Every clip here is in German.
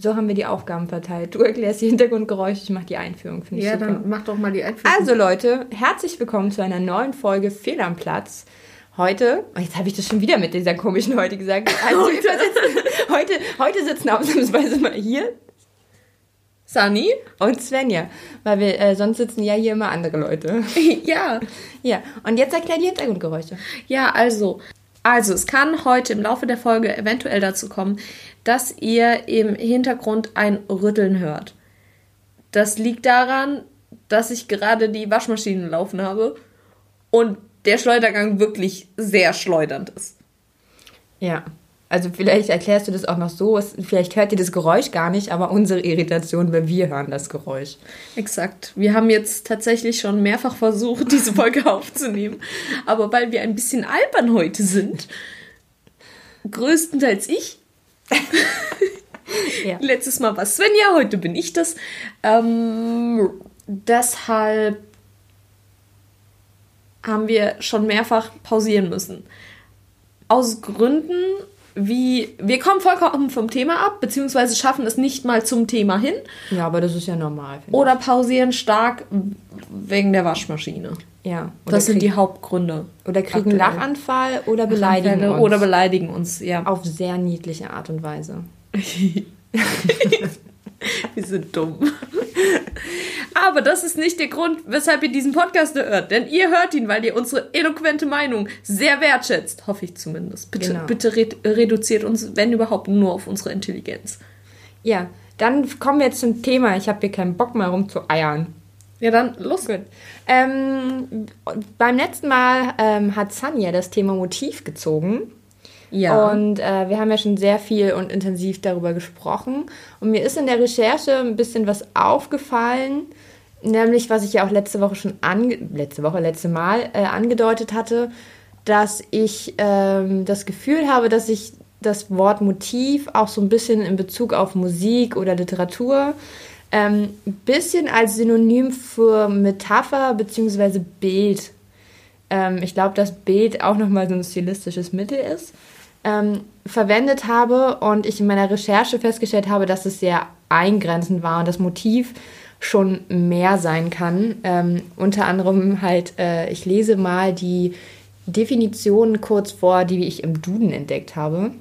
So haben wir die Aufgaben verteilt. Du erklärst die Hintergrundgeräusche, ich mache die Einführung. Finde ja, super. dann mach doch mal die Einführung. Also Leute, herzlich willkommen zu einer neuen Folge Fehl am Platz. Heute, oh, jetzt habe ich das schon wieder mit dieser komischen heute gesagt. Also, heute. Sitzen, heute, heute sitzen ausnahmsweise mal hier Sunny und Svenja, weil wir äh, sonst sitzen ja hier immer andere Leute. ja. Ja, und jetzt erklär die Hintergrundgeräusche. Ja, also also, es kann heute im Laufe der Folge eventuell dazu kommen, dass ihr im Hintergrund ein Rütteln hört. Das liegt daran, dass ich gerade die Waschmaschine laufen habe und der Schleudergang wirklich sehr schleudernd ist. Ja. Also vielleicht erklärst du das auch noch so, vielleicht hört ihr das Geräusch gar nicht, aber unsere Irritation, weil wir hören das Geräusch. Exakt. Wir haben jetzt tatsächlich schon mehrfach versucht, diese Folge aufzunehmen, aber weil wir ein bisschen albern heute sind, größtenteils ich. Ja. Letztes Mal war Svenja, heute bin ich das. Ähm, deshalb haben wir schon mehrfach pausieren müssen. Aus Gründen, wie wir kommen vollkommen vom Thema ab, beziehungsweise schaffen es nicht mal zum Thema hin. Ja, aber das ist ja normal. Oder pausieren stark wegen der Waschmaschine. Ja. das sind die Hauptgründe. Oder kriegen aktuell. Lachanfall oder beleidigen uns. Oder beleidigen uns, ja. Auf sehr niedliche Art und Weise. Wir sind dumm. Aber das ist nicht der Grund, weshalb ihr diesen Podcast hört. Denn ihr hört ihn, weil ihr unsere eloquente Meinung sehr wertschätzt. Hoffe ich zumindest. Bitte, genau. bitte reduziert uns, wenn überhaupt, nur auf unsere Intelligenz. Ja, dann kommen wir jetzt zum Thema. Ich habe hier keinen Bock mehr rumzueiern. Ja, dann los. Gut. Ähm, beim letzten Mal ähm, hat Sanja das Thema Motiv gezogen. Ja. Und äh, wir haben ja schon sehr viel und intensiv darüber gesprochen. Und mir ist in der Recherche ein bisschen was aufgefallen, nämlich was ich ja auch letzte Woche schon letzte Woche, letzte Mal äh, angedeutet hatte, dass ich ähm, das Gefühl habe, dass ich das Wort Motiv auch so ein bisschen in Bezug auf Musik oder Literatur ähm, ein bisschen als Synonym für Metapher bzw. Bild. Ähm, ich glaube, dass Bild auch nochmal so ein stilistisches Mittel ist ähm, verwendet habe und ich in meiner Recherche festgestellt habe, dass es sehr eingrenzend war und das Motiv schon mehr sein kann. Ähm, unter anderem halt, äh, ich lese mal die Definition kurz vor, die ich im Duden entdeckt habe.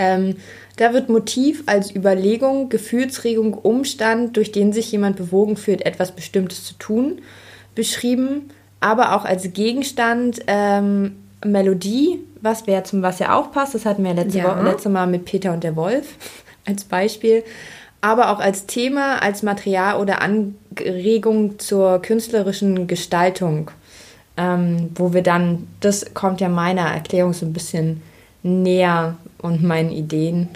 Ähm, da wird Motiv als Überlegung, Gefühlsregung, Umstand, durch den sich jemand bewogen fühlt, etwas Bestimmtes zu tun, beschrieben, aber auch als Gegenstand, ähm, Melodie, was wer zum was ja aufpasst, das hatten wir letzte, ja. Woche, letzte Mal mit Peter und der Wolf als Beispiel, aber auch als Thema, als Material oder Anregung zur künstlerischen Gestaltung, ähm, wo wir dann, das kommt ja meiner Erklärung so ein bisschen näher und meinen Ideen.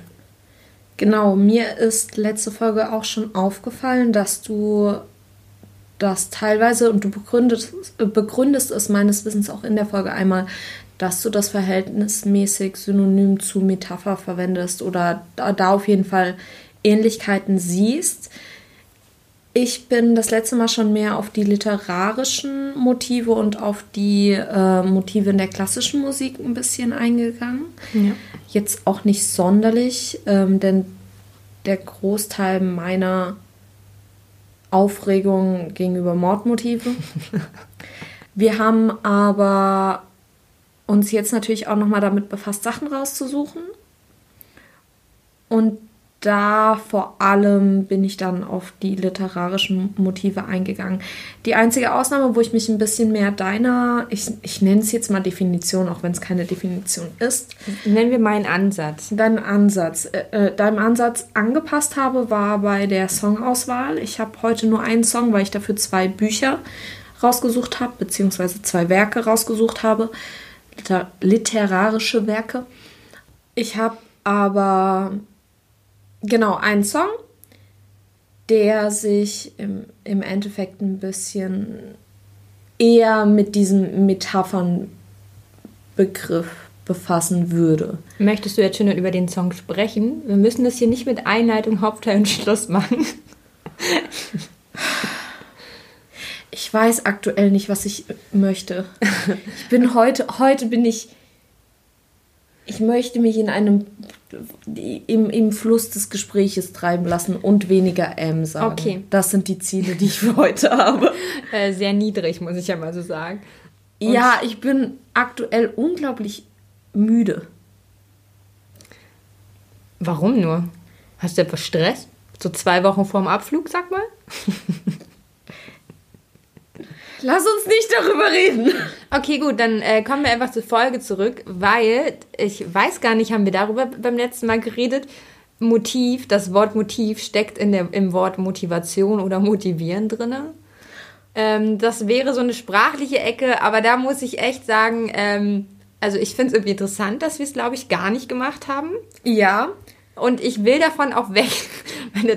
Genau, mir ist letzte Folge auch schon aufgefallen, dass du das teilweise, und du begründest, begründest es meines Wissens auch in der Folge einmal, dass du das verhältnismäßig synonym zu Metapher verwendest oder da, da auf jeden Fall Ähnlichkeiten siehst. Ich bin das letzte Mal schon mehr auf die literarischen Motive und auf die äh, Motive in der klassischen Musik ein bisschen eingegangen. Ja. Jetzt auch nicht sonderlich, ähm, denn der Großteil meiner Aufregung gegenüber Mordmotive. Wir haben aber uns jetzt natürlich auch nochmal damit befasst, Sachen rauszusuchen. Und da vor allem bin ich dann auf die literarischen Motive eingegangen. Die einzige Ausnahme, wo ich mich ein bisschen mehr deiner, ich, ich nenne es jetzt mal Definition, auch wenn es keine Definition ist. Nennen wir meinen Ansatz. Deinen Ansatz. Äh, äh, deinem Ansatz angepasst habe, war bei der Songauswahl. Ich habe heute nur einen Song, weil ich dafür zwei Bücher rausgesucht habe, beziehungsweise zwei Werke rausgesucht habe liter literarische Werke. Ich habe aber genau einen Song, der sich im, im Endeffekt ein bisschen eher mit diesem Metaphernbegriff befassen würde. Möchtest du jetzt schon über den Song sprechen? Wir müssen das hier nicht mit Einleitung, Hauptteil und Schluss machen. ich weiß aktuell nicht, was ich möchte. Ich bin heute, heute bin ich Ich möchte mich in einem im, im Fluss des Gespräches treiben lassen und weniger M sagen. Okay. Das sind die Ziele, die ich für heute habe. Äh, sehr niedrig, muss ich ja mal so sagen. Und ja, ich bin aktuell unglaublich müde. Warum nur? Hast du etwas Stress? So zwei Wochen vorm Abflug, sag mal? Lass uns nicht darüber reden. Okay, gut, dann äh, kommen wir einfach zur Folge zurück, weil ich weiß gar nicht, haben wir darüber beim letzten Mal geredet? Motiv, das Wort Motiv steckt in der, im Wort Motivation oder motivieren drin. Ähm, das wäre so eine sprachliche Ecke, aber da muss ich echt sagen, ähm, also ich finde es irgendwie interessant, dass wir es, glaube ich, gar nicht gemacht haben. Ja. Und ich will davon auch weg.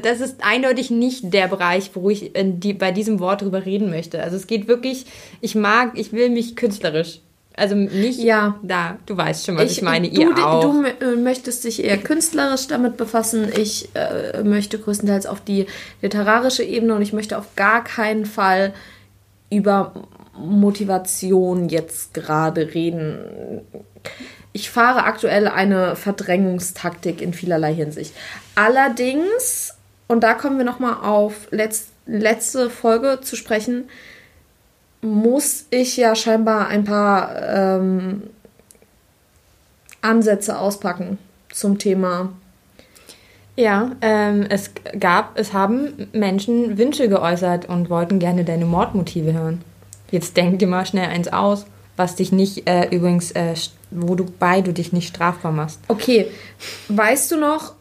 Das ist eindeutig nicht der Bereich, wo ich die, bei diesem Wort drüber reden möchte. Also es geht wirklich, ich mag, ich will mich künstlerisch. Also nicht ja. da, du weißt schon, was ich, ich meine, du, ihr auch. Du äh, möchtest dich eher künstlerisch damit befassen. Ich äh, möchte größtenteils auf die literarische Ebene und ich möchte auf gar keinen Fall über Motivation jetzt gerade reden ich fahre aktuell eine Verdrängungstaktik in vielerlei Hinsicht. Allerdings, und da kommen wir nochmal auf letzt, letzte Folge zu sprechen, muss ich ja scheinbar ein paar ähm, Ansätze auspacken zum Thema. Ja, ähm, es gab, es haben Menschen Wünsche geäußert und wollten gerne deine Mordmotive hören. Jetzt denk dir mal schnell eins aus, was dich nicht äh, übrigens äh, du bei du dich nicht strafbar machst. Okay, weißt du noch,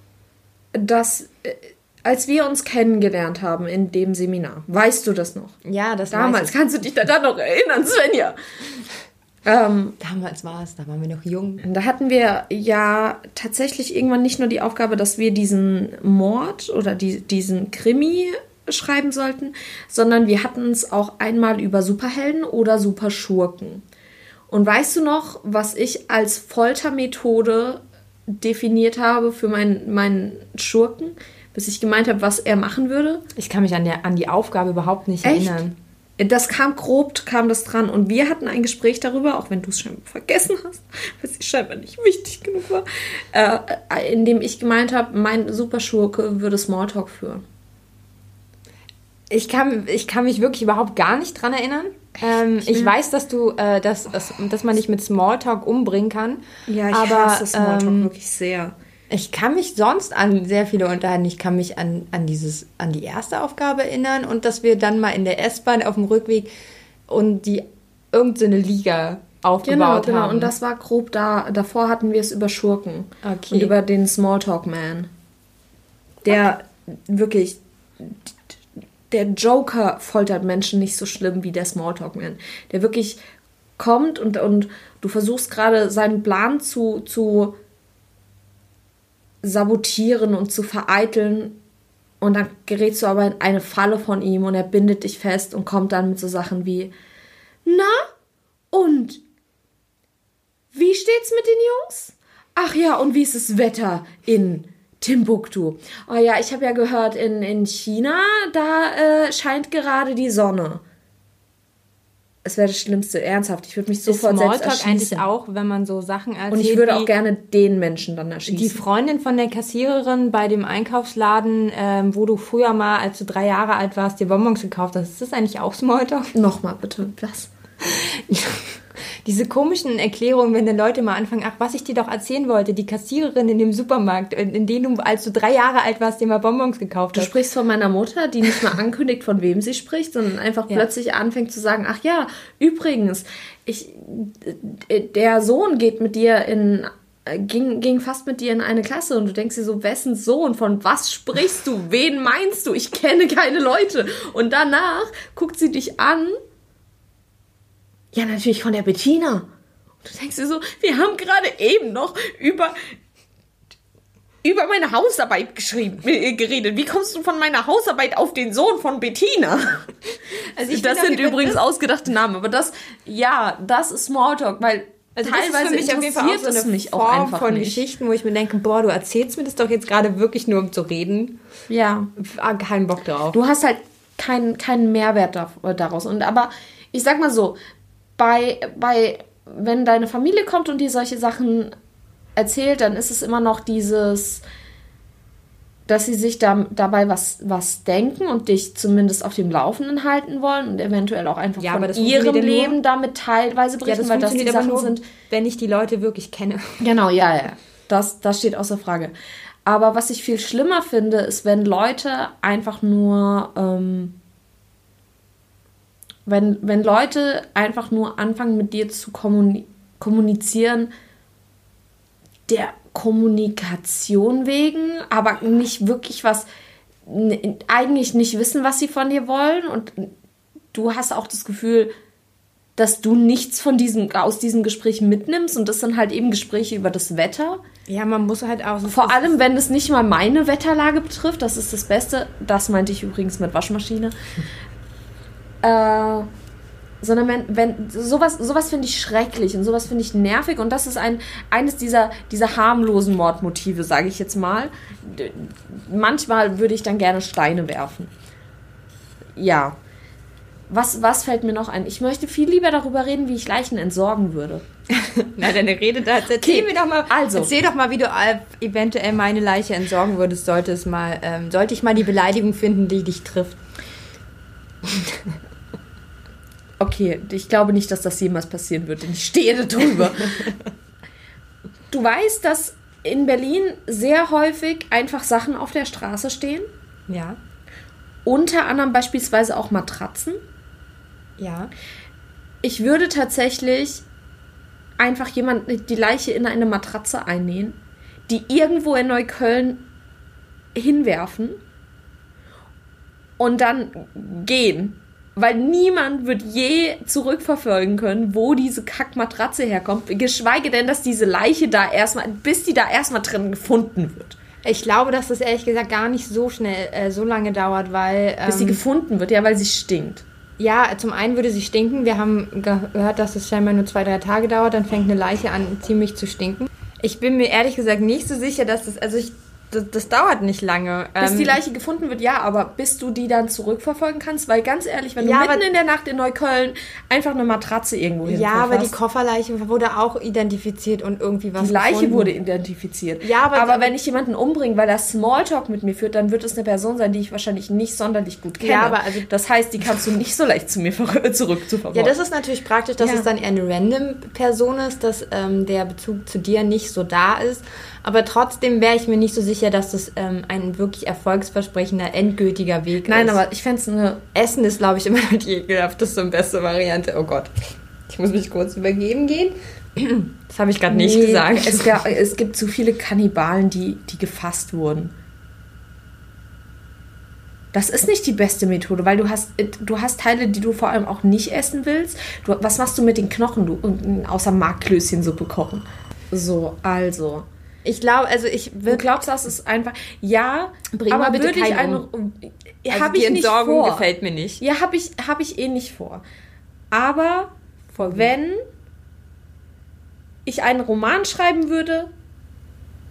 dass äh, als wir uns kennengelernt haben in dem Seminar, weißt du das noch? Ja, das Damals, kannst du dich daran noch erinnern, Svenja? Ähm, Damals war es, da waren wir noch jung. Da hatten wir ja tatsächlich irgendwann nicht nur die Aufgabe, dass wir diesen Mord oder die, diesen Krimi schreiben sollten, sondern wir hatten es auch einmal über Superhelden oder Superschurken. Und weißt du noch, was ich als Foltermethode definiert habe für meinen, meinen Schurken, bis ich gemeint habe, was er machen würde? Ich kann mich an, der, an die Aufgabe überhaupt nicht Echt? erinnern. Das kam grob, kam das dran. Und wir hatten ein Gespräch darüber, auch wenn du es scheinbar vergessen hast, weil es scheinbar nicht wichtig genug war, äh, in dem ich gemeint habe, mein Superschurke würde Smalltalk führen. Ich kann, ich kann mich wirklich überhaupt gar nicht dran erinnern. Ähm, ich weiß, dass du, äh, dass, dass man dich mit Smalltalk umbringen kann. Ja, ich aber, hasse Smalltalk ähm, wirklich sehr. Ich kann mich sonst an sehr viele unterhalten. Ich kann mich an, an, dieses, an die erste Aufgabe erinnern und dass wir dann mal in der S-Bahn auf dem Rückweg und die irgendeine so Liga aufgebaut genau, genau. haben. Und das war grob da. Davor hatten wir es über Schurken. Okay. Und über den Smalltalk Man. Der okay. wirklich der Joker foltert Menschen nicht so schlimm wie der Smalltalk-Man. Der wirklich kommt und, und du versuchst gerade seinen Plan zu, zu sabotieren und zu vereiteln und dann gerätst du aber in eine Falle von ihm und er bindet dich fest und kommt dann mit so Sachen wie Na? Und? Wie steht's mit den Jungs? Ach ja, und wie ist das Wetter in Timbuktu. Oh ja, ich habe ja gehört, in, in China, da äh, scheint gerade die Sonne. Es wäre das Schlimmste, ernsthaft. Ich würde mich sofort ist Smalltalk selbst eigentlich auch, wenn man so Sachen erzählt. Und ich würde auch gerne den Menschen dann erschießen. Die Freundin von der Kassiererin bei dem Einkaufsladen, ähm, wo du früher mal, als du drei Jahre alt warst, dir Bonbons gekauft hast, ist das eigentlich auch Smalltalk? Nochmal bitte, was? diese komischen Erklärungen, wenn dann Leute mal anfangen, ach, was ich dir doch erzählen wollte, die Kassiererin in dem Supermarkt, in dem du, als du drei Jahre alt warst, dir mal Bonbons gekauft hast. Du sprichst von meiner Mutter, die nicht mal ankündigt, von wem sie spricht, sondern einfach ja. plötzlich anfängt zu sagen, ach ja, übrigens, ich, der Sohn geht mit dir in ging, ging fast mit dir in eine Klasse und du denkst dir so, wessen Sohn, von was sprichst du, wen meinst du, ich kenne keine Leute. Und danach guckt sie dich an ja, natürlich von der Bettina. Und du denkst dir so, wir haben gerade eben noch über über meine Hausarbeit geschrieben, äh, geredet. Wie kommst du von meiner Hausarbeit auf den Sohn von Bettina? Also das sind übrigens ausgedachte Namen, aber das, ja, das ist Smalltalk, weil also teilweise das ist für mich so eine mich Form auch einfach von nicht. Geschichten, wo ich mir denke, boah, du erzählst mir das doch jetzt gerade wirklich nur um zu reden. Ja. Keinen Bock drauf. Du hast halt keinen keinen Mehrwert daraus. Und aber ich sag mal so, bei, bei, wenn deine Familie kommt und dir solche Sachen erzählt, dann ist es immer noch dieses, dass sie sich da, dabei was, was denken und dich zumindest auf dem Laufenden halten wollen und eventuell auch einfach ja, von ihrem Leben nur, damit teilweise berichten, ja, das weil das die Sachen nur, sind. Wenn ich die Leute wirklich kenne. Genau, ja, ja. Das, das steht außer Frage. Aber was ich viel schlimmer finde, ist, wenn Leute einfach nur, ähm, wenn, wenn Leute einfach nur anfangen, mit dir zu kommunizieren, der Kommunikation wegen, aber nicht wirklich was, eigentlich nicht wissen, was sie von dir wollen. Und du hast auch das Gefühl, dass du nichts von diesem, aus diesem Gespräch mitnimmst. Und das sind halt eben Gespräche über das Wetter. Ja, man muss halt auch. So Vor allem, wenn es nicht mal meine Wetterlage betrifft, das ist das Beste. Das meinte ich übrigens mit Waschmaschine. Äh sondern wenn, wenn sowas, sowas finde ich schrecklich und sowas finde ich nervig und das ist ein, eines dieser, dieser harmlosen Mordmotive, sage ich jetzt mal. Manchmal würde ich dann gerne Steine werfen. Ja. Was, was fällt mir noch ein? Ich möchte viel lieber darüber reden, wie ich Leichen entsorgen würde. Na, deine Rede da. Erzähl okay. mir doch mal. Also. Erzähl doch mal, wie du äh, eventuell meine Leiche entsorgen würdest, sollte es mal, ähm, sollte ich mal die Beleidigung finden, die dich trifft. Okay, ich glaube nicht, dass das jemals passieren wird, denn ich stehe da drüber. du weißt, dass in Berlin sehr häufig einfach Sachen auf der Straße stehen? Ja. Unter anderem beispielsweise auch Matratzen? Ja. Ich würde tatsächlich einfach jemand die Leiche in eine Matratze einnähen, die irgendwo in Neukölln hinwerfen und dann gehen weil niemand wird je zurückverfolgen können, wo diese Kackmatratze herkommt, geschweige denn, dass diese Leiche da erstmal, bis die da erstmal drin gefunden wird. Ich glaube, dass das ehrlich gesagt gar nicht so schnell, äh, so lange dauert, weil. Ähm, bis sie ähm, gefunden wird, ja, weil sie stinkt. Ja, zum einen würde sie stinken. Wir haben gehört, dass es scheinbar nur zwei, drei Tage dauert, dann fängt eine Leiche an, ziemlich zu stinken. Ich bin mir ehrlich gesagt nicht so sicher, dass das, also ich das, das, dauert nicht lange. Bis ähm, die Leiche gefunden wird, ja, aber bis du die dann zurückverfolgen kannst, weil ganz ehrlich, wenn du ja, mitten in der Nacht in Neukölln einfach eine Matratze irgendwo Ja, aber die Kofferleiche wurde auch identifiziert und irgendwie was. Die Leiche gefunden. wurde identifiziert. Ja, aber, aber wenn ich jemanden umbringe, weil er Smalltalk mit mir führt, dann wird es eine Person sein, die ich wahrscheinlich nicht sonderlich gut kenne. Ja, aber also das heißt, die kannst du nicht so leicht zu mir zurückzuverfolgen. Ja, das ist natürlich praktisch, dass ja. es dann eher eine random Person ist, dass ähm, der Bezug zu dir nicht so da ist. Aber trotzdem wäre ich mir nicht so sicher, dass das ähm, ein wirklich erfolgsversprechender, endgültiger Weg Nein, ist. Nein, aber ich fände es eine. Essen ist, glaube ich, immer noch die ekelhafteste und beste Variante. Oh Gott. Ich muss mich kurz übergeben gehen. Das habe ich gerade nee, nicht gesagt. Es, gab, es gibt zu viele Kannibalen, die, die gefasst wurden. Das ist nicht die beste Methode, weil du hast, du hast Teile, die du vor allem auch nicht essen willst. Du, was machst du mit den Knochen, du, außer Markklößchensuppe kochen? So, also. Ich glaube, also ich würde. Du glaubst, das ist einfach. Ja, Bring aber bitte würde ich eine. Um. Also hab die ich Entsorgung nicht vor. gefällt mir nicht. Ja, habe ich, hab ich eh nicht vor. Aber wenn ich einen Roman schreiben würde,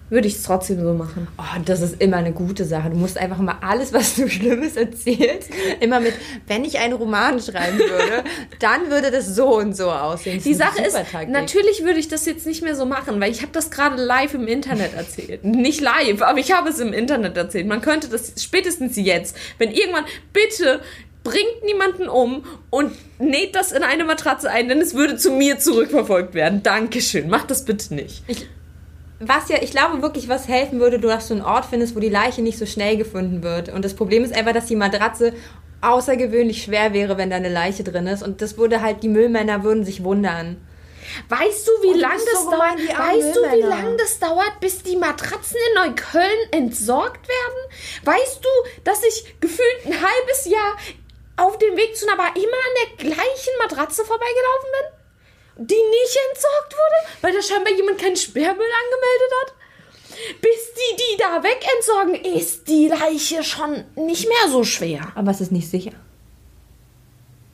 würde ich es trotzdem so machen. Oh, das ist immer eine gute Sache. Du musst einfach mal alles, was du Schlimmes erzählst, immer mit, wenn ich einen Roman schreiben würde, dann würde das so und so aussehen. Die Sache ist, natürlich würde ich das jetzt nicht mehr so machen, weil ich habe das gerade live im Internet erzählt. nicht live, aber ich habe es im Internet erzählt. Man könnte das spätestens jetzt, wenn irgendwann, bitte bringt niemanden um und näht das in eine Matratze ein, denn es würde zu mir zurückverfolgt werden. Dankeschön. Macht das bitte nicht. Ich, was ja, ich glaube wirklich, was helfen würde, du dass du einen Ort findest, wo die Leiche nicht so schnell gefunden wird. Und das Problem ist einfach, dass die Matratze außergewöhnlich schwer wäre, wenn da eine Leiche drin ist. Und das würde halt, die Müllmänner würden sich wundern. Weißt du, wie lange das so dauert? Weißt du, wie lange das dauert, bis die Matratzen in Neukölln entsorgt werden? Weißt du, dass ich gefühlt ein halbes Jahr auf dem Weg zu einer Bar immer an der gleichen Matratze vorbeigelaufen bin? Die nicht entsorgt wurde, weil da scheinbar jemand keinen Sperrmüll angemeldet hat. Bis die die da wegentsorgen, ist die Leiche schon nicht mehr so schwer. Aber es ist nicht sicher.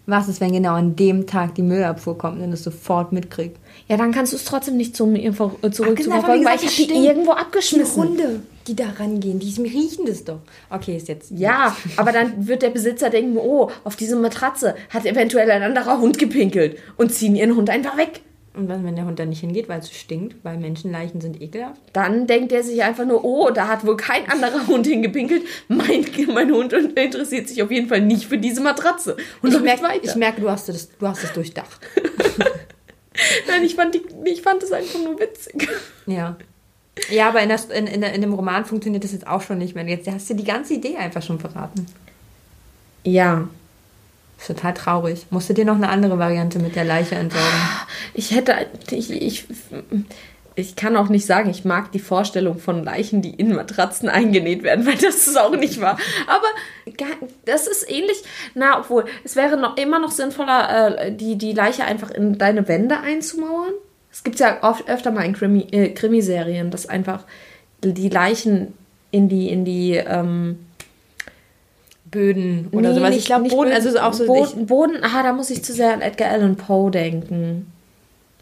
Was ist, wenn genau an dem Tag die Müllabfuhr kommt und es sofort mitkriegt? Ja, dann kannst du es trotzdem nicht zum, äh, zurück Ach, genau, weil ich habe die irgendwo abgeschmissen. Die Hunde, die da rangehen, die riechen das doch. Okay, ist jetzt. Ja, aber dann wird der Besitzer denken, oh, auf diese Matratze hat eventuell ein anderer Hund gepinkelt und ziehen ihren Hund einfach weg. Und wenn der Hund da nicht hingeht, weil es stinkt, weil Menschenleichen sind ekelhaft? Dann denkt er sich einfach nur, oh, da hat wohl kein anderer Hund hingepinkelt. Mein, mein Hund interessiert sich auf jeden Fall nicht für diese Matratze. Und ich merke, ich merke, du hast es, du hast es durchdacht. Nein, ich fand, die, ich fand es einfach nur witzig. Ja. Ja, aber in, das, in, in, in dem Roman funktioniert das jetzt auch schon nicht mehr. Jetzt hast du die ganze Idee einfach schon verraten. Ja, ist total traurig. Musst du dir noch eine andere Variante mit der Leiche entsorgen? Ich hätte, ich, ich, ich kann auch nicht sagen, ich mag die Vorstellung von Leichen, die in Matratzen eingenäht werden, weil das ist auch nicht wahr. Aber das ist ähnlich, na, obwohl, es wäre noch immer noch sinnvoller, äh, die, die Leiche einfach in deine Wände einzumauern. Es gibt ja oft öfter mal in Krimi, äh, Krimiserien, dass einfach die Leichen in die, in die, ähm, Böden oder nee, sowas. Ich glaube, Boden, also auch so. Boden, Boden, ah, da muss ich zu sehr an Edgar Allan Poe denken.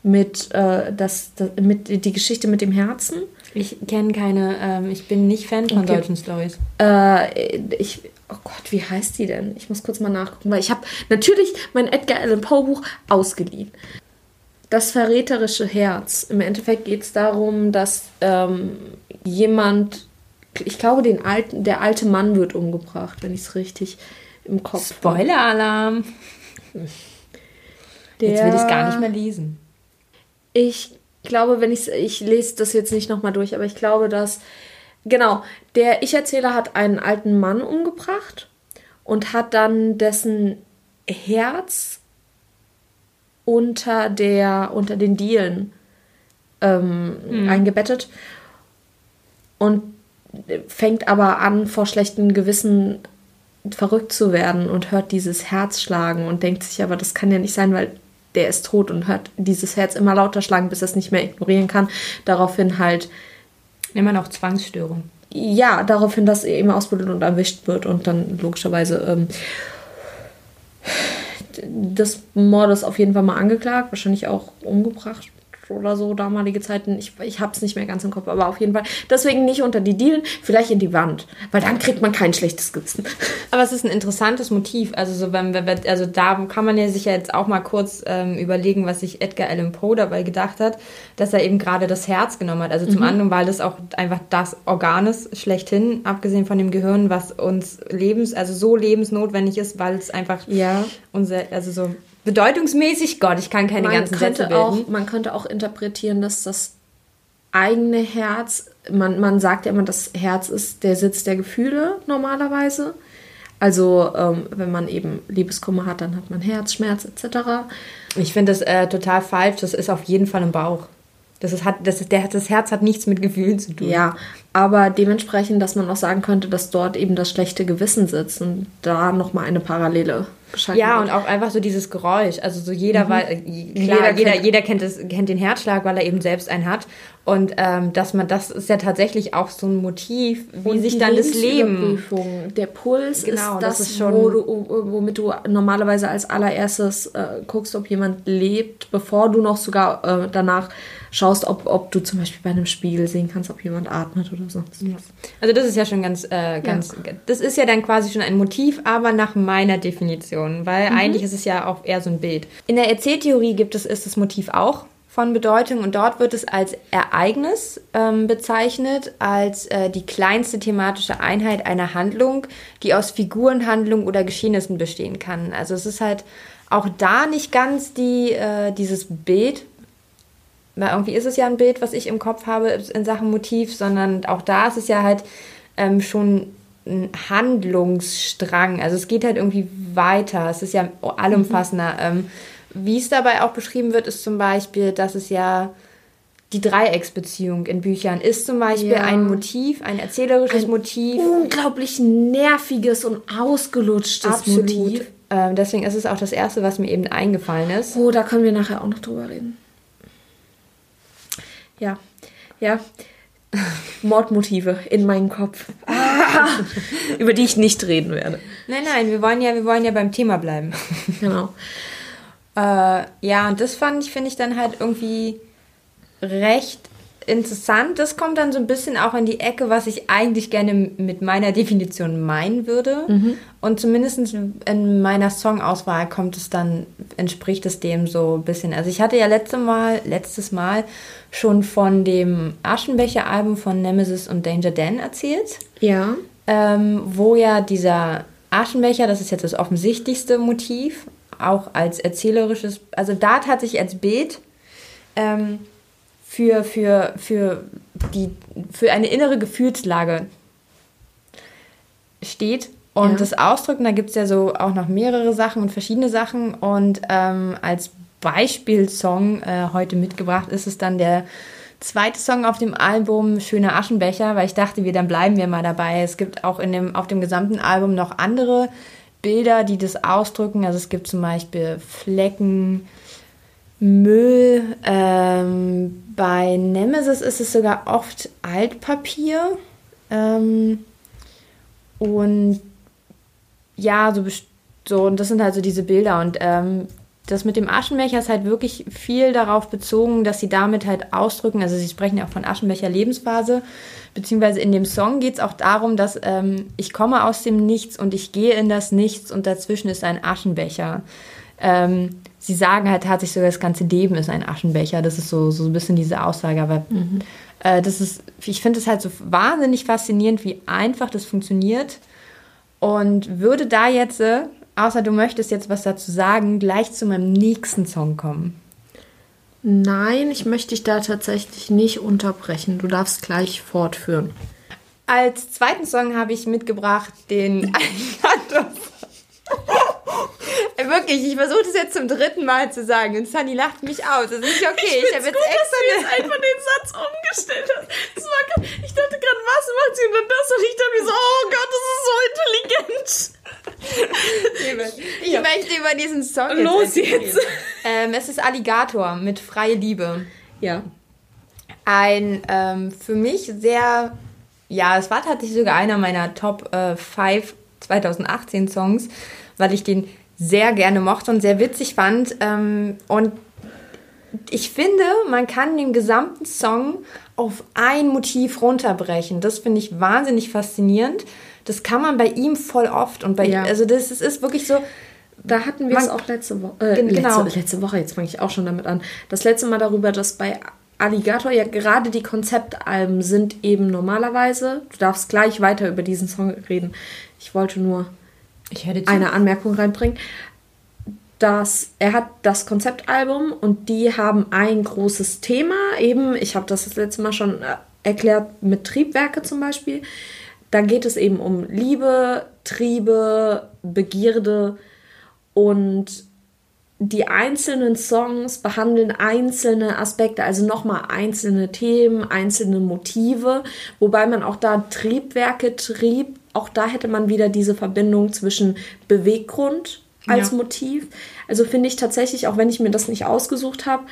Mit, äh, das, das, mit die Geschichte mit dem Herzen. Ich kenne keine, ähm, ich bin nicht Fan von okay. solchen Stories. Äh, ich, oh Gott, wie heißt die denn? Ich muss kurz mal nachgucken, weil ich habe natürlich mein Edgar Allan Poe Buch ausgeliehen. Das verräterische Herz. Im Endeffekt geht es darum, dass ähm, jemand ich glaube, den alten, der alte Mann wird umgebracht, wenn ich es richtig im Kopf habe. Spoiler-Alarm! Jetzt will ich es gar nicht mehr lesen. Ich glaube, wenn ich ich lese das jetzt nicht nochmal durch, aber ich glaube, dass genau der Ich-Erzähler hat einen alten Mann umgebracht und hat dann dessen Herz unter der unter den Dielen ähm, mhm. eingebettet und fängt aber an, vor schlechtem Gewissen verrückt zu werden und hört dieses Herz schlagen und denkt sich aber, das kann ja nicht sein, weil der ist tot und hört dieses Herz immer lauter schlagen, bis er es nicht mehr ignorieren kann. Daraufhin halt. Immer noch Zwangsstörung. Ja, daraufhin, dass er eben ausbildet und erwischt wird und dann logischerweise ähm, des Mordes auf jeden Fall mal angeklagt, wahrscheinlich auch umgebracht oder so, damalige Zeiten. Ich, ich habe es nicht mehr ganz im Kopf, aber auf jeden Fall. Deswegen nicht unter die Dielen, vielleicht in die Wand, weil dann kriegt man kein schlechtes Gewissen. Aber es ist ein interessantes Motiv. Also, so, wenn, also da kann man ja sich ja jetzt auch mal kurz ähm, überlegen, was sich Edgar Allan Poe dabei gedacht hat, dass er eben gerade das Herz genommen hat. Also zum mhm. anderen, weil das auch einfach das Organ ist, schlechthin, abgesehen von dem Gehirn, was uns lebens, also so lebensnotwendig ist, weil es einfach ja. unser, also so bedeutungsmäßig, Gott, ich kann keine man ganzen Sätze bilden. Auch, man könnte auch interpretieren, dass das eigene Herz, man, man sagt ja immer, das Herz ist der Sitz der Gefühle normalerweise. Also ähm, wenn man eben Liebeskummer hat, dann hat man Herzschmerz etc. Ich finde das äh, total falsch. Das ist auf jeden Fall im Bauch. Das, ist, hat, das, ist, der, das Herz hat nichts mit Gefühlen zu tun. Ja, aber dementsprechend, dass man auch sagen könnte, dass dort eben das schlechte Gewissen sitzt und da nochmal eine Parallele geschaltet Ja, und auch einfach so dieses Geräusch. Also so jeder, mhm. weil, klar, jeder, jeder, kennt, jeder kennt, das, kennt den Herzschlag, weil er eben selbst einen hat. Und ähm, dass man, das ist ja tatsächlich auch so ein Motiv, wie und sich dann das Leben. Der Puls genau, ist das, das ist schon, wo du, womit du normalerweise als allererstes äh, guckst, ob jemand lebt, bevor du noch sogar äh, danach schaust, ob, ob du zum Beispiel bei einem Spiegel sehen kannst, ob jemand atmet oder sonst was. Also das ist ja schon ganz, äh, ganz, ja. das ist ja dann quasi schon ein Motiv, aber nach meiner Definition, weil mhm. eigentlich ist es ja auch eher so ein Bild. In der Erzähltheorie gibt es, ist das Motiv auch von Bedeutung und dort wird es als Ereignis ähm, bezeichnet, als äh, die kleinste thematische Einheit einer Handlung, die aus Figuren, Handlungen oder Geschehnissen bestehen kann. Also es ist halt auch da nicht ganz die, äh, dieses Bild, weil irgendwie ist es ja ein Bild, was ich im Kopf habe in Sachen Motiv, sondern auch da ist es ja halt ähm, schon ein Handlungsstrang. Also es geht halt irgendwie weiter. Es ist ja allumfassender. Mhm. Ähm, wie es dabei auch beschrieben wird, ist zum Beispiel, dass es ja die Dreiecksbeziehung in Büchern ist zum Beispiel ja. ein Motiv, ein erzählerisches ein Motiv. Unglaublich nerviges und ausgelutschtes Absolut. Motiv. Ähm, deswegen ist es auch das Erste, was mir eben eingefallen ist. Oh, da können wir nachher auch noch drüber reden. Ja, ja. Mordmotive in meinem Kopf. Ah, über die ich nicht reden werde. Nein, nein, wir wollen ja, wir wollen ja beim Thema bleiben. Genau. Äh, ja, und das fand ich, finde ich dann halt irgendwie recht interessant. Das kommt dann so ein bisschen auch in die Ecke, was ich eigentlich gerne mit meiner Definition meinen würde. Mhm. Und zumindest in meiner Songauswahl kommt es dann, entspricht es dem so ein bisschen. Also ich hatte ja letzte Mal, letztes Mal schon von dem Aschenbecher-Album von Nemesis und Danger Dan erzählt. Ja. Ähm, wo ja dieser Aschenbecher, das ist jetzt das offensichtlichste Motiv, auch als erzählerisches, also da tatsächlich als Bild ähm, für, für, für, die, für eine innere Gefühlslage steht und ja. das Ausdrücken, da gibt es ja so auch noch mehrere Sachen und verschiedene Sachen. Und ähm, als Beispielsong äh, heute mitgebracht ist es dann der zweite Song auf dem Album Schöner Aschenbecher, weil ich dachte, wir dann bleiben wir mal dabei. Es gibt auch in dem, auf dem gesamten Album noch andere Bilder, die das ausdrücken. Also es gibt zum Beispiel Flecken, Müll. Ähm, bei Nemesis ist es sogar oft Altpapier. Ähm, und ja, so, so, und das sind halt so diese Bilder. Und ähm, das mit dem Aschenbecher ist halt wirklich viel darauf bezogen, dass sie damit halt ausdrücken, also sie sprechen ja auch von Aschenbecher Lebensphase, beziehungsweise in dem Song geht es auch darum, dass ähm, ich komme aus dem Nichts und ich gehe in das Nichts und dazwischen ist ein Aschenbecher. Ähm, sie sagen halt tatsächlich sogar, das ganze Leben ist ein Aschenbecher. Das ist so, so ein bisschen diese Aussage, aber mhm. äh, das ist, ich finde es halt so wahnsinnig faszinierend, wie einfach das funktioniert und würde da jetzt, äh, außer du möchtest jetzt was dazu sagen, gleich zu meinem nächsten Song kommen. Nein, ich möchte dich da tatsächlich nicht unterbrechen. Du darfst gleich fortführen. Als zweiten Song habe ich mitgebracht den Wirklich, ich versuche das jetzt zum dritten Mal zu sagen und Sunny lacht mich aus. Das ist nicht okay. Ich, ich habe jetzt gut, extra dass du jetzt einfach den Satz umgestellt hast. Das war, ich dachte gerade, was macht sie und dann das und ich dachte mir so, oh Gott, das ist so intelligent. ich ja. möchte über diesen Song jetzt Los jetzt. Ähm, es ist Alligator mit Freie Liebe. Ja. Ein ähm, für mich sehr, ja, es war tatsächlich sogar einer meiner Top 5 äh, 2018 Songs, weil ich den sehr gerne mochte und sehr witzig fand. Ähm, und ich finde, man kann den gesamten Song auf ein Motiv runterbrechen. Das finde ich wahnsinnig faszinierend. Das kann man bei ihm voll oft und bei ja. also das, das ist wirklich so. Da hatten wir es auch letzte Woche. Äh, genau. Letzte, letzte Woche, jetzt fange ich auch schon damit an. Das letzte Mal darüber, dass bei Alligator ja gerade die Konzeptalben sind eben normalerweise. Du darfst gleich weiter über diesen Song reden. Ich wollte nur eine Anmerkung reinbringen. Dass er hat das Konzeptalbum und die haben ein großes Thema. Eben, ich habe das das letzte Mal schon äh, erklärt mit Triebwerke zum Beispiel. Da geht es eben um Liebe, Triebe, Begierde und die einzelnen Songs behandeln einzelne Aspekte, also nochmal einzelne Themen, einzelne Motive, wobei man auch da Triebwerke, Trieb, auch da hätte man wieder diese Verbindung zwischen Beweggrund als ja. Motiv. Also finde ich tatsächlich, auch wenn ich mir das nicht ausgesucht habe,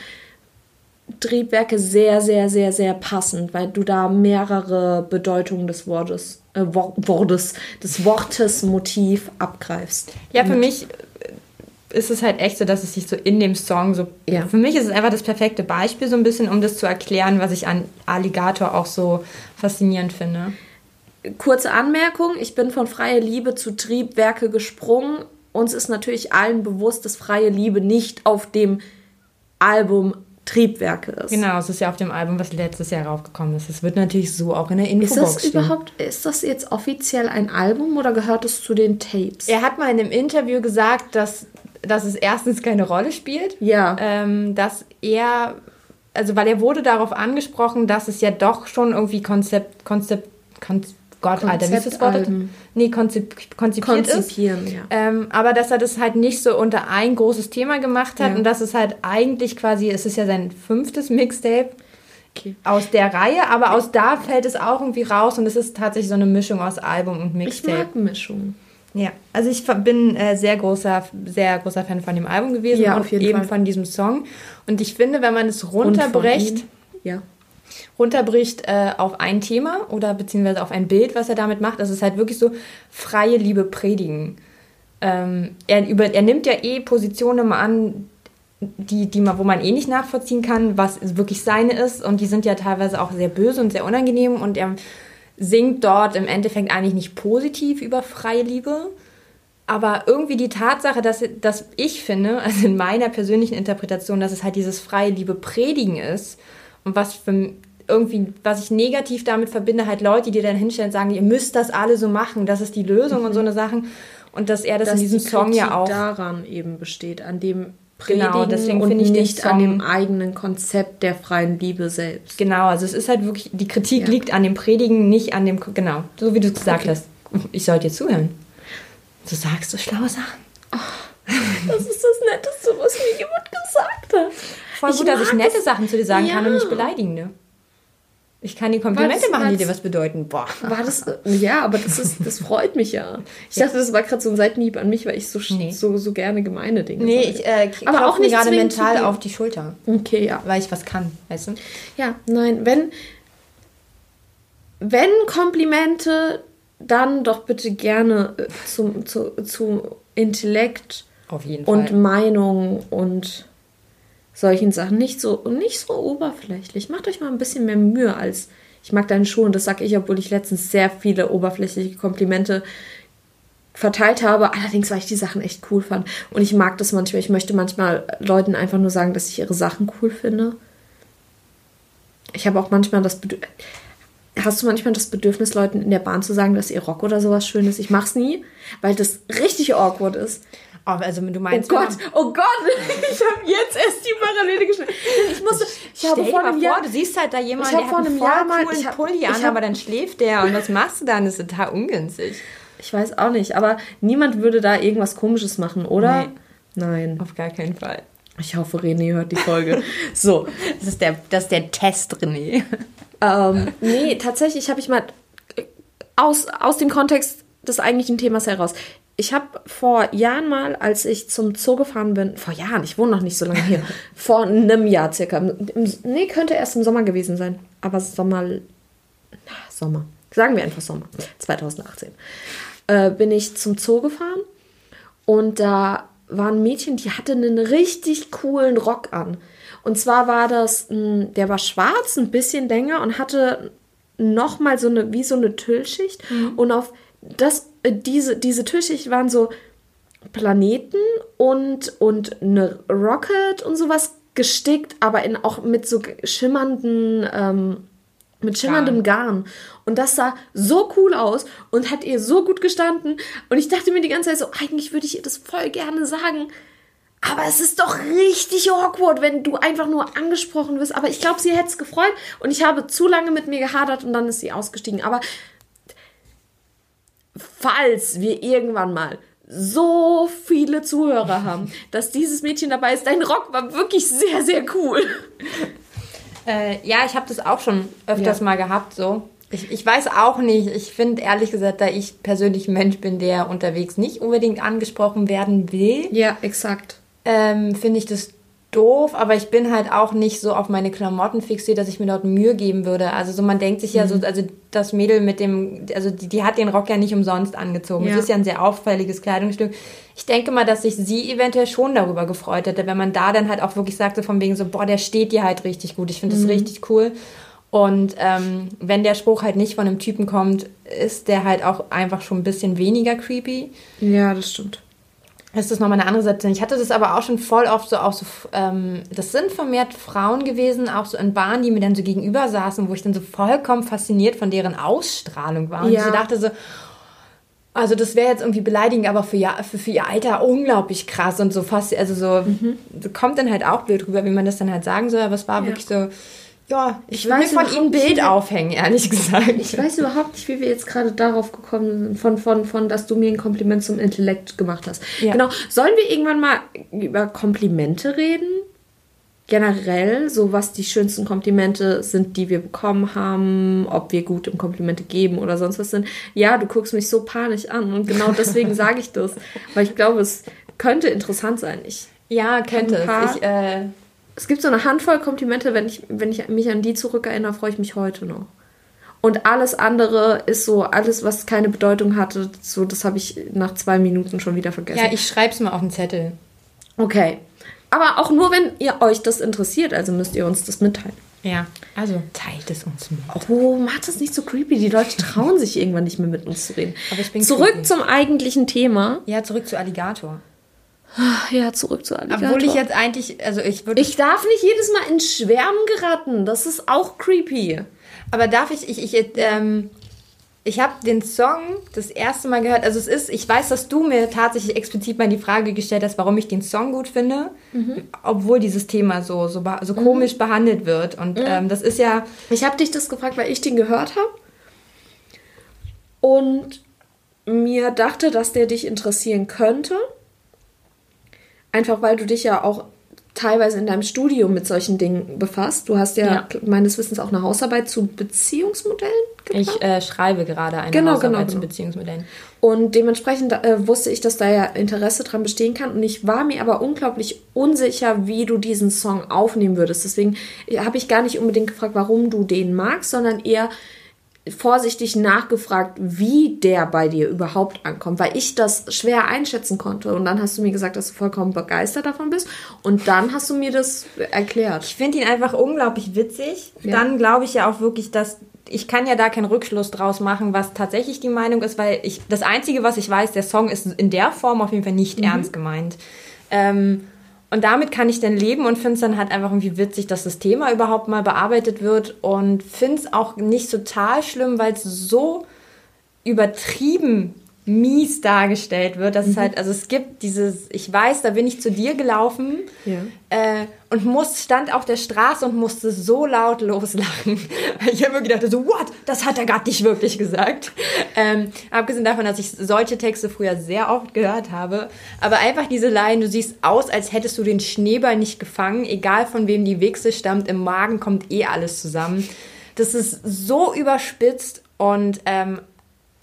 Triebwerke sehr, sehr, sehr, sehr passend, weil du da mehrere Bedeutungen des Wortes, äh, Wortes, des Wortes Motiv abgreifst. Ja, für mich ist es halt echt so, dass es sich so in dem Song so. Ja. Für mich ist es einfach das perfekte Beispiel, so ein bisschen, um das zu erklären, was ich an Alligator auch so faszinierend finde. Kurze Anmerkung: Ich bin von freie Liebe zu Triebwerke gesprungen. Uns ist natürlich allen bewusst, dass freie Liebe nicht auf dem Album Triebwerke ist. Genau, es ist ja auf dem Album, was letztes Jahr raufgekommen ist. Es wird natürlich so auch in der Infobox Ist das stehen. überhaupt, ist das jetzt offiziell ein Album oder gehört es zu den Tapes? Er hat mal in einem Interview gesagt, dass dass es erstens keine Rolle spielt. Ja. Ähm, dass er, also weil er wurde darauf angesprochen, dass es ja doch schon irgendwie Konzept, Konzept, Konzept Gott, Alter, wie ist das Wort? Nee, konzip konzipiert Konzipieren, ist. Ja. Ähm, aber dass er das halt nicht so unter ein großes Thema gemacht hat ja. und dass es halt eigentlich quasi, es ist ja sein fünftes Mixtape okay. aus der Reihe, aber aus da fällt es auch irgendwie raus und es ist tatsächlich so eine Mischung aus Album und Mixtape. Ich mag Mischung. Ja, also ich bin äh, sehr großer, sehr großer Fan von dem Album gewesen ja, und eben Fall. von diesem Song. Und ich finde, wenn man es runterbricht, ja. Runterbricht äh, auf ein Thema oder beziehungsweise auf ein Bild, was er damit macht, das ist halt wirklich so freie Liebe predigen. Ähm, er, über, er nimmt ja eh Positionen immer an, die, die man, wo man eh nicht nachvollziehen kann, was wirklich seine ist. Und die sind ja teilweise auch sehr böse und sehr unangenehm. Und er singt dort im Endeffekt eigentlich nicht positiv über freie Liebe. Aber irgendwie die Tatsache, dass, dass ich finde, also in meiner persönlichen Interpretation, dass es halt dieses freie Liebe predigen ist und was für irgendwie, was ich negativ damit verbinde, halt Leute, die dann hinstellen und sagen, ihr müsst das alle so machen, das ist die Lösung und so eine Sachen. Und dass er das dass in diesem die Song ja auch daran eben besteht, an dem Predigen genau, deswegen und ich nicht an dem eigenen Konzept der freien Liebe selbst. Genau, also es ist halt wirklich, die Kritik ja. liegt an dem Predigen, nicht an dem, genau, so wie du es gesagt okay. hast. Ich sollte dir zuhören. Du sagst so schlaue Sachen. Oh, das ist das Netteste, was mir jemand gesagt hat. Voll gut, dass ich nette Sachen zu dir sagen ja. kann und nicht beleidigende. Ich kann die Komplimente das, machen, die dir was bedeuten. Boah. War das, ja, aber das, ist, das freut mich ja. Ich dachte, das war gerade so ein Seitenhieb an mich, weil ich so, nee. so, so gerne gemeine Dinge Nee, sage. ich äh, aber auch nicht gerade mental auf die Schulter. Okay, ja. Weil ich was kann, weißt du? Ja, nein, wenn, wenn Komplimente, dann doch bitte gerne äh, zum, zu, zu Intellekt und Meinung und solchen Sachen. Nicht so, nicht so oberflächlich. Macht euch mal ein bisschen mehr Mühe als ich mag deine Schuhe und das sage ich, obwohl ich letztens sehr viele oberflächliche Komplimente verteilt habe. Allerdings, weil ich die Sachen echt cool fand. Und ich mag das manchmal. Ich möchte manchmal Leuten einfach nur sagen, dass ich ihre Sachen cool finde. Ich habe auch manchmal das Bedürfnis. Hast du manchmal das Bedürfnis, Leuten in der Bahn zu sagen, dass ihr Rock oder sowas schön ist? Ich mach's nie, weil das richtig awkward ist. Oh, also du meinst. Oh Gott, oh Gott, ich habe jetzt erst die Parallele geschnitten. Ich musste, ich habe vor einem Jahr, du siehst halt da jemanden, der hat einen Jahr mal, coolen hab, Pulli an, aber dann schläft der und was machst du dann? Das ist total ungünstig. Ich weiß auch nicht, aber niemand würde da irgendwas Komisches machen, oder? Nee. Nein. Auf gar keinen Fall. Ich hoffe, René hört die Folge. so. Das ist der, das ist der Test, René. Ähm, nee, tatsächlich habe ich mal aus, aus dem Kontext des eigentlichen Themas heraus ich habe vor Jahren mal, als ich zum Zoo gefahren bin, vor Jahren, ich wohne noch nicht so lange hier, vor einem Jahr circa, nee, könnte erst im Sommer gewesen sein, aber Sommer, na, Sommer, sagen wir einfach Sommer, 2018, äh, bin ich zum Zoo gefahren und da war ein Mädchen, die hatte einen richtig coolen Rock an. Und zwar war das, der war schwarz, ein bisschen länger und hatte nochmal so eine, wie so eine Tüllschicht mhm. und auf das, diese, diese Türschicht waren so Planeten und, und eine Rocket und sowas gestickt, aber in, auch mit so schimmernden, ähm, mit schimmerndem Garn. Und das sah so cool aus und hat ihr so gut gestanden. Und ich dachte mir die ganze Zeit so, eigentlich würde ich ihr das voll gerne sagen. Aber es ist doch richtig awkward, wenn du einfach nur angesprochen wirst. Aber ich glaube, sie hätte es gefreut. Und ich habe zu lange mit mir gehadert und dann ist sie ausgestiegen. Aber falls wir irgendwann mal so viele Zuhörer haben, dass dieses Mädchen dabei ist. Dein Rock war wirklich sehr, sehr cool. Äh, ja, ich habe das auch schon öfters ja. mal gehabt, so. Ich, ich weiß auch nicht. Ich finde ehrlich gesagt, da ich persönlich ein Mensch bin, der unterwegs nicht unbedingt angesprochen werden will. Ja, exakt. Ähm, finde ich das doof, aber ich bin halt auch nicht so auf meine Klamotten fixiert, dass ich mir dort Mühe geben würde. Also so man denkt sich ja mhm. so, also das Mädel mit dem, also die, die hat den Rock ja nicht umsonst angezogen. Es ja. ist ja ein sehr auffälliges Kleidungsstück. Ich denke mal, dass sich sie eventuell schon darüber gefreut hätte, wenn man da dann halt auch wirklich sagte von wegen so, boah, der steht dir halt richtig gut. Ich finde das mhm. richtig cool. Und ähm, wenn der Spruch halt nicht von einem Typen kommt, ist der halt auch einfach schon ein bisschen weniger creepy. Ja, das stimmt ist das nochmal eine andere Seite. Ich hatte das aber auch schon voll oft so auch so, ähm, das sind vermehrt Frauen gewesen, auch so in Bahnen, die mir dann so gegenüber saßen, wo ich dann so vollkommen fasziniert von deren Ausstrahlung war. Und ja. ich so dachte so, also das wäre jetzt irgendwie beleidigend, aber für, für, für ihr Alter unglaublich krass und so fast, also so, mhm. so kommt dann halt auch blöd rüber, wie man das dann halt sagen soll, aber es war ja. wirklich so, ja, ich, ich will mir von ihm ein Bild aufhängen, ehrlich gesagt. Ich weiß überhaupt nicht, wie wir jetzt gerade darauf gekommen sind, von, von, von, dass du mir ein Kompliment zum Intellekt gemacht hast. Ja. Genau. Sollen wir irgendwann mal über Komplimente reden? Generell, so was die schönsten Komplimente sind, die wir bekommen haben, ob wir gut im Komplimente geben oder sonst was sind. Ja, du guckst mich so panisch an und genau deswegen sage ich das, weil ich glaube, es könnte interessant sein. Ich ja, könnte es. Ich, äh es gibt so eine Handvoll Komplimente, wenn ich, wenn ich mich an die zurückerinnere, freue ich mich heute noch. Und alles andere ist so, alles, was keine Bedeutung hatte, so, das habe ich nach zwei Minuten schon wieder vergessen. Ja, ich schreibe es mal auf den Zettel. Okay. Aber auch nur, wenn ihr euch das interessiert, also müsst ihr uns das mitteilen. Ja, also teilt es uns mit. Oh, macht das nicht so creepy. Die Leute trauen sich irgendwann nicht mehr mit uns zu reden. Aber ich bin Zurück creepy. zum eigentlichen Thema. Ja, zurück zu Alligator. Ja, zurück zu Alligator. Obwohl ich jetzt eigentlich, also ich würde... Ich darf nicht jedes Mal in Schwärmen geraten. Das ist auch creepy. Aber darf ich, ich, ich, ähm, ich habe den Song das erste Mal gehört. Also es ist, ich weiß, dass du mir tatsächlich explizit mal die Frage gestellt hast, warum ich den Song gut finde, mhm. obwohl dieses Thema so, so, so mhm. komisch behandelt wird. Und mhm. ähm, das ist ja... Ich habe dich das gefragt, weil ich den gehört habe. Und mir dachte, dass der dich interessieren könnte. Einfach weil du dich ja auch teilweise in deinem Studium mit solchen Dingen befasst. Du hast ja, ja. meines Wissens auch eine Hausarbeit zu Beziehungsmodellen gemacht. Ich äh, schreibe gerade eine genau, Hausarbeit genau, zu genau. Beziehungsmodellen. Und dementsprechend äh, wusste ich, dass da ja Interesse dran bestehen kann. Und ich war mir aber unglaublich unsicher, wie du diesen Song aufnehmen würdest. Deswegen äh, habe ich gar nicht unbedingt gefragt, warum du den magst, sondern eher, vorsichtig nachgefragt, wie der bei dir überhaupt ankommt, weil ich das schwer einschätzen konnte. Und dann hast du mir gesagt, dass du vollkommen begeistert davon bist. Und dann hast du mir das erklärt. Ich finde ihn einfach unglaublich witzig. Ja. Dann glaube ich ja auch wirklich, dass ich kann ja da keinen Rückschluss draus machen, was tatsächlich die Meinung ist, weil ich das Einzige, was ich weiß, der Song ist in der Form auf jeden Fall nicht mhm. ernst gemeint. Ähm, und damit kann ich dann leben und finde es dann halt einfach irgendwie witzig, dass das Thema überhaupt mal bearbeitet wird und finde es auch nicht total schlimm, weil es so übertrieben mies dargestellt wird. dass mhm. es halt, also es gibt dieses, ich weiß, da bin ich zu dir gelaufen ja. äh, und muss, stand auf der Straße und musste so laut loslachen. ich habe mir gedacht, so, what? Das hat er gerade nicht wirklich gesagt. Ähm, abgesehen davon, dass ich solche Texte früher sehr oft gehört habe. Aber einfach diese Line, du siehst aus, als hättest du den Schneeball nicht gefangen, egal von wem die Wichse stammt, im Magen kommt eh alles zusammen. Das ist so überspitzt und ähm,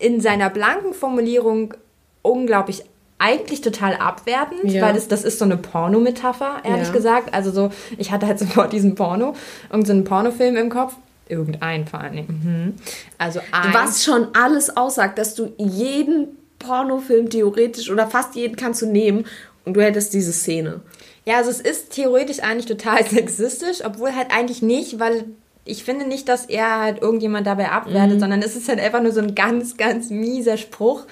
in seiner blanken Formulierung unglaublich eigentlich total abwertend, ja. weil das, das ist so eine Pornometapher, ehrlich ja. gesagt. Also so, ich hatte halt sofort diesen Porno, irgendeinen Pornofilm im Kopf. Irgendein vor allem. Mhm. Also ein. Was schon alles aussagt, dass du jeden Pornofilm theoretisch oder fast jeden kannst du nehmen und du hättest diese Szene. Ja, also es ist theoretisch eigentlich total sexistisch, obwohl halt eigentlich nicht, weil ich finde nicht, dass er halt irgendjemand dabei abwertet, mhm. sondern es ist halt einfach nur so ein ganz, ganz mieser Spruch.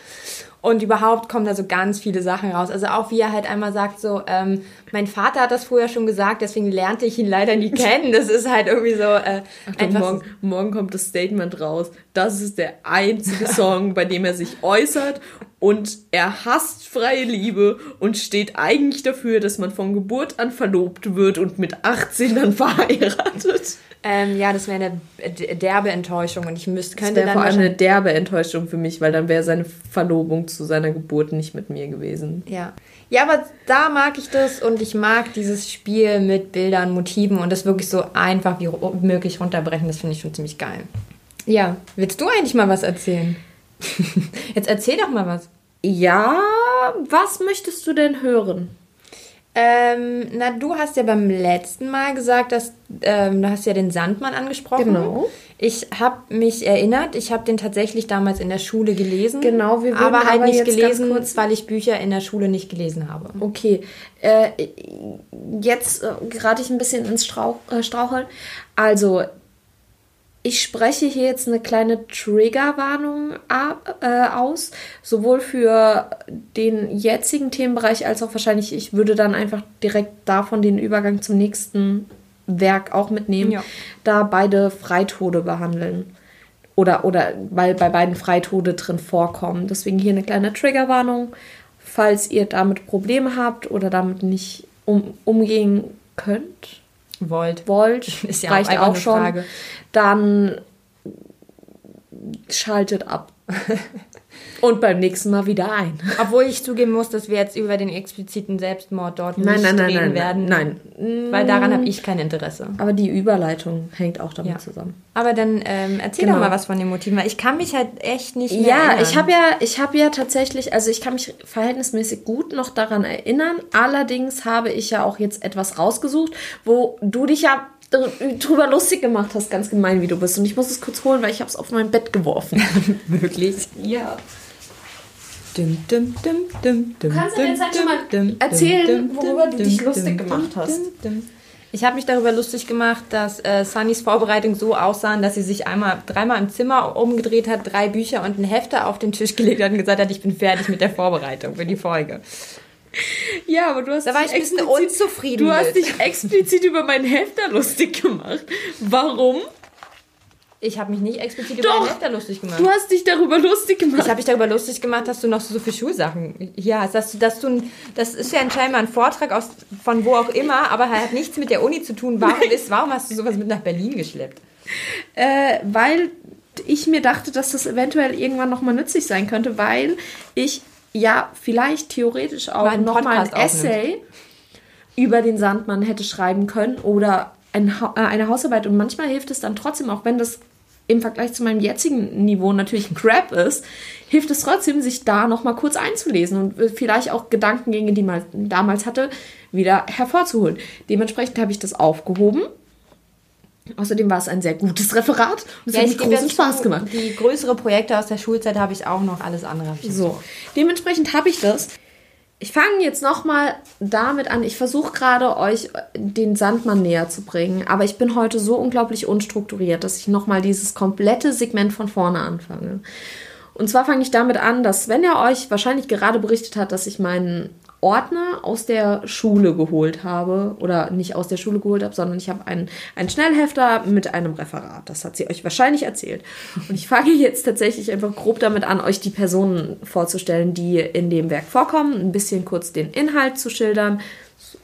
Und überhaupt kommen da so ganz viele Sachen raus. Also auch wie er halt einmal sagt, so, ähm, mein Vater hat das früher schon gesagt, deswegen lernte ich ihn leider nie kennen. Das ist halt irgendwie so. Äh, Achtung, morgen, morgen kommt das Statement raus. Das ist der einzige Song, bei dem er sich äußert und er hasst freie Liebe und steht eigentlich dafür, dass man von Geburt an verlobt wird und mit 18 dann verheiratet. Ähm, ja, das wäre eine derbe Enttäuschung und ich müsste könnte das dann vor allem eine derbe Enttäuschung für mich, weil dann wäre seine Verlobung zu seiner Geburt nicht mit mir gewesen. Ja. Ja, aber da mag ich das und ich mag dieses Spiel mit Bildern, Motiven und das wirklich so einfach wie möglich runterbrechen. Das finde ich schon ziemlich geil. Ja, willst du eigentlich mal was erzählen? Jetzt erzähl doch mal was. Ja, was möchtest du denn hören? Ähm, na, du hast ja beim letzten Mal gesagt, dass ähm, du hast ja den Sandmann angesprochen. Genau. Ich habe mich erinnert, ich habe den tatsächlich damals in der Schule gelesen. Genau, wir aber halt aber nicht gelesen, weil ich Bücher in der Schule nicht gelesen habe. Okay, äh, jetzt äh, gerate ich ein bisschen ins Strauch, äh, Straucheln. Also ich spreche hier jetzt eine kleine Triggerwarnung äh, aus, sowohl für den jetzigen Themenbereich als auch wahrscheinlich, ich würde dann einfach direkt davon den Übergang zum nächsten Werk auch mitnehmen, ja. da beide Freitode behandeln. Oder, oder weil bei beiden Freitode drin vorkommen. Deswegen hier eine kleine Triggerwarnung. Falls ihr damit Probleme habt oder damit nicht um, umgehen könnt, wollt, wollt ist ja reicht auch, auch schon, Frage. dann schaltet ab. Und beim nächsten Mal wieder ein. Obwohl ich zugeben muss, dass wir jetzt über den expliziten Selbstmord dort nein, nicht nein, nein, reden nein, werden. Nein, Weil daran habe ich kein Interesse. Aber die Überleitung hängt auch damit ja. zusammen. Aber dann ähm, erzähl genau. doch mal was von den Motiven, weil ich kann mich halt echt nicht mehr Ja, erinnern. ich habe ja, ich habe ja tatsächlich, also ich kann mich verhältnismäßig gut noch daran erinnern. Allerdings habe ich ja auch jetzt etwas rausgesucht, wo du dich ja drüber lustig gemacht hast, ganz gemein wie du bist. Und ich muss es kurz holen, weil ich habe es auf mein Bett geworfen. Wirklich? Ja. Dum, dum, dum, dum, du kannst in der Zeit schon mal erzählen, worüber du dich lustig gemacht hast. Ich habe mich darüber lustig gemacht, dass äh, Sunnys Vorbereitung so aussahen, dass sie sich einmal dreimal im Zimmer umgedreht hat, drei Bücher und ein Hefter auf den Tisch gelegt hat und gesagt hat, ich bin fertig mit der Vorbereitung für die Folge. Ja, aber du hast da war ich ein bisschen unzufrieden. Du hast dich explizit über meinen Hefter lustig gemacht. Warum? Ich habe mich nicht explizit über deinen Hefter lustig gemacht. Du hast dich darüber lustig gemacht. Ich habe mich darüber lustig gemacht, dass du noch so viele Schulsachen hier hast. Dass dass du, das ist ja anscheinend ein Vortrag aus, von wo auch immer, aber er hat nichts mit der Uni zu tun. Warum, ist, warum hast du sowas mit nach Berlin geschleppt? Äh, weil ich mir dachte, dass das eventuell irgendwann nochmal nützlich sein könnte, weil ich ja vielleicht theoretisch auch nochmal ein Essay über den Sandmann hätte schreiben können oder ein ha äh, eine Hausarbeit. Und manchmal hilft es dann trotzdem, auch wenn das im Vergleich zu meinem jetzigen Niveau natürlich ein Crap ist, hilft es trotzdem, sich da nochmal kurz einzulesen und äh, vielleicht auch Gedankengänge, die man damals hatte, wieder hervorzuholen. Dementsprechend habe ich das aufgehoben. Außerdem war es ein sehr gutes Referat und es ja, hat mir großen Spaß gemacht. Die größere Projekte aus der Schulzeit habe ich auch noch, alles andere so. Dementsprechend habe ich das. Ich fange jetzt nochmal damit an. Ich versuche gerade euch den Sandmann näher zu bringen, aber ich bin heute so unglaublich unstrukturiert, dass ich nochmal dieses komplette Segment von vorne anfange. Und zwar fange ich damit an, dass wenn er euch wahrscheinlich gerade berichtet hat, dass ich meinen Ordner aus der Schule geholt habe. Oder nicht aus der Schule geholt habe, sondern ich habe einen, einen Schnellhefter mit einem Referat. Das hat sie euch wahrscheinlich erzählt. Und ich fange jetzt tatsächlich einfach grob damit an, euch die Personen vorzustellen, die in dem Werk vorkommen. Ein bisschen kurz den Inhalt zu schildern,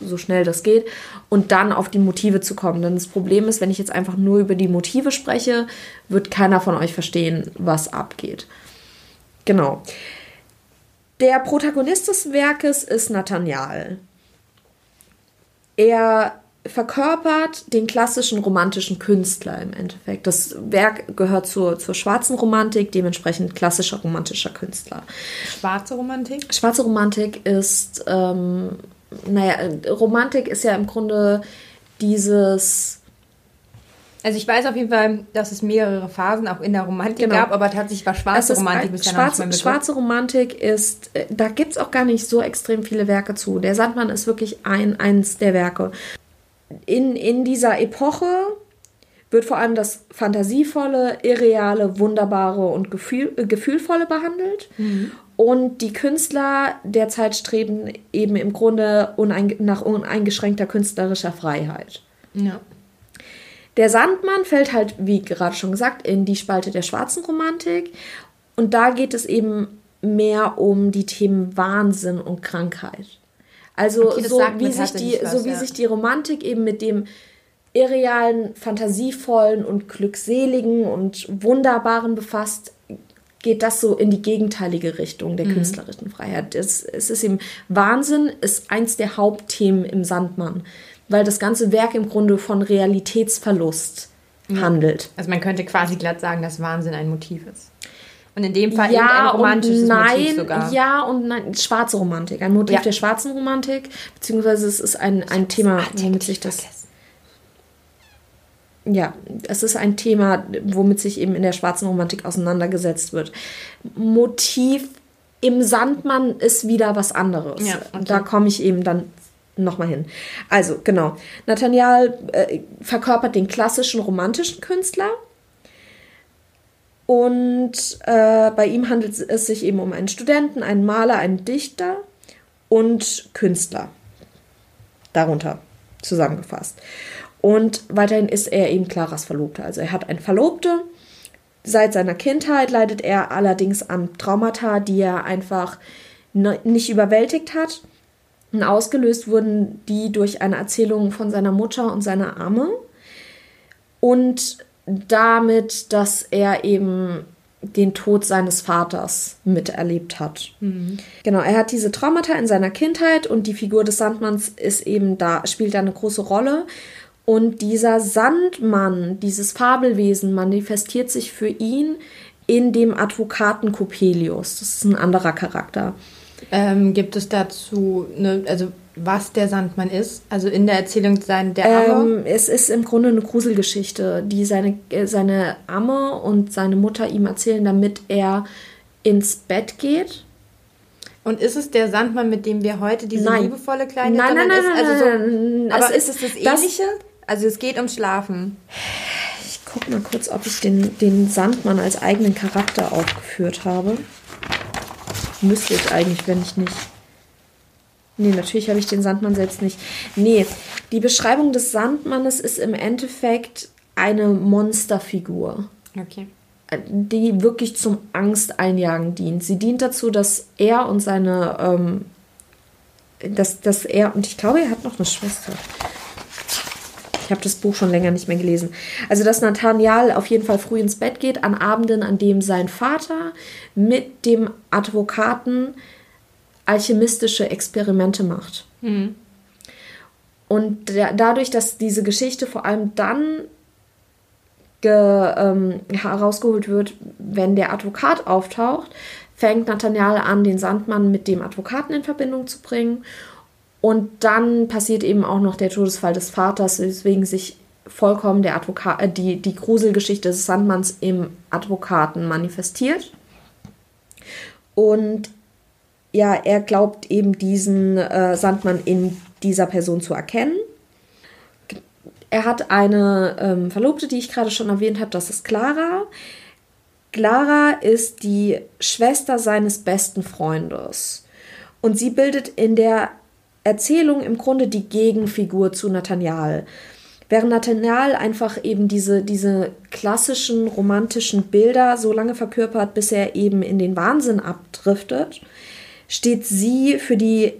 so schnell das geht. Und dann auf die Motive zu kommen. Denn das Problem ist, wenn ich jetzt einfach nur über die Motive spreche, wird keiner von euch verstehen, was abgeht. Genau. Der Protagonist des Werkes ist Nathaniel. Er verkörpert den klassischen romantischen Künstler im Endeffekt. Das Werk gehört zur, zur schwarzen Romantik, dementsprechend klassischer romantischer Künstler. Schwarze Romantik? Schwarze Romantik ist, ähm, naja, Romantik ist ja im Grunde dieses also ich weiß auf jeden Fall, dass es mehrere Phasen auch in der Romantik genau. gab, aber tatsächlich war schwarze Romantik bisher schwarze, noch nicht Schwarze Romantik ist, äh, da gibt es auch gar nicht so extrem viele Werke zu. Der Sandmann ist wirklich ein, eins der Werke. In, in dieser Epoche wird vor allem das Fantasievolle, Irreale, Wunderbare und Gefühl, äh, Gefühlvolle behandelt. Mhm. Und die Künstler der Zeit streben eben im Grunde unein, nach uneingeschränkter künstlerischer Freiheit. Ja. Der Sandmann fällt halt, wie gerade schon gesagt, in die Spalte der schwarzen Romantik. Und da geht es eben mehr um die Themen Wahnsinn und Krankheit. Also okay, so, wie sich, die, was, so wie ja. sich die Romantik eben mit dem irrealen, fantasievollen und glückseligen und wunderbaren befasst, geht das so in die gegenteilige Richtung der mhm. künstlerischen Freiheit. Es, es ist eben Wahnsinn, ist eins der Hauptthemen im Sandmann weil das ganze Werk im Grunde von Realitätsverlust ja. handelt. Also man könnte quasi glatt sagen, dass Wahnsinn ein Motiv ist. Und in dem Fall ja ein romantisches nein, Motiv sogar. Ja und nein, schwarze Romantik. Ein Motiv ja. der schwarzen Romantik, beziehungsweise es ist ein, ein Thema, womit sich das... Ja, es ist ein Thema, womit sich eben in der schwarzen Romantik auseinandergesetzt wird. Motiv im Sandmann ist wieder was anderes. Ja, okay. Da komme ich eben dann nochmal hin. Also, genau. Nathaniel äh, verkörpert den klassischen romantischen Künstler. Und äh, bei ihm handelt es sich eben um einen Studenten, einen Maler, einen Dichter und Künstler. Darunter zusammengefasst. Und weiterhin ist er eben Claras Verlobter. Also er hat eine Verlobte. Seit seiner Kindheit leidet er allerdings an Traumata, die er einfach nicht überwältigt hat und ausgelöst wurden die durch eine Erzählung von seiner Mutter und seiner Amme. Und damit, dass er eben den Tod seines Vaters miterlebt hat. Mhm. Genau, er hat diese Traumata in seiner Kindheit und die Figur des Sandmanns ist eben da, spielt da eine große Rolle. Und dieser Sandmann, dieses Fabelwesen, manifestiert sich für ihn in dem Advokaten Coppelius. Das ist ein anderer Charakter. Ähm, gibt es dazu, eine, also was der Sandmann ist? Also in der Erzählung sein der Amme? Ähm, es ist im Grunde eine Gruselgeschichte, die seine, äh, seine Amme und seine Mutter ihm erzählen, damit er ins Bett geht. Und ist es der Sandmann, mit dem wir heute diese nein. liebevolle kleine Nein, nein, nein, nein, also so, nein, Aber es ist es das Ähnliche? also es geht ums Schlafen. Ich guck mal kurz, ob ich den, den Sandmann als eigenen Charakter aufgeführt habe. Müsste ich eigentlich, wenn ich nicht. Nee, natürlich habe ich den Sandmann selbst nicht. Nee, die Beschreibung des Sandmannes ist im Endeffekt eine Monsterfigur. Okay. Die wirklich zum Angsteinjagen dient. Sie dient dazu, dass er und seine, ähm, dass, dass er, und ich glaube, er hat noch eine Schwester. Ich habe das Buch schon länger nicht mehr gelesen. Also, dass Nathaniel auf jeden Fall früh ins Bett geht, an Abenden, an dem sein Vater mit dem Advokaten alchemistische Experimente macht. Mhm. Und der, dadurch, dass diese Geschichte vor allem dann ge, ähm, herausgeholt wird, wenn der Advokat auftaucht, fängt Nathaniel an, den Sandmann mit dem Advokaten in Verbindung zu bringen. Und dann passiert eben auch noch der Todesfall des Vaters, weswegen sich vollkommen der Advokat, äh, die, die Gruselgeschichte des Sandmanns im Advokaten manifestiert. Und ja, er glaubt eben diesen äh, Sandmann in dieser Person zu erkennen. Er hat eine ähm, Verlobte, die ich gerade schon erwähnt habe, das ist Clara. Clara ist die Schwester seines besten Freundes. Und sie bildet in der Erzählung im Grunde die Gegenfigur zu Nathaniel. Während Nathaniel einfach eben diese, diese klassischen romantischen Bilder so lange verkörpert, bis er eben in den Wahnsinn abdriftet, steht sie für die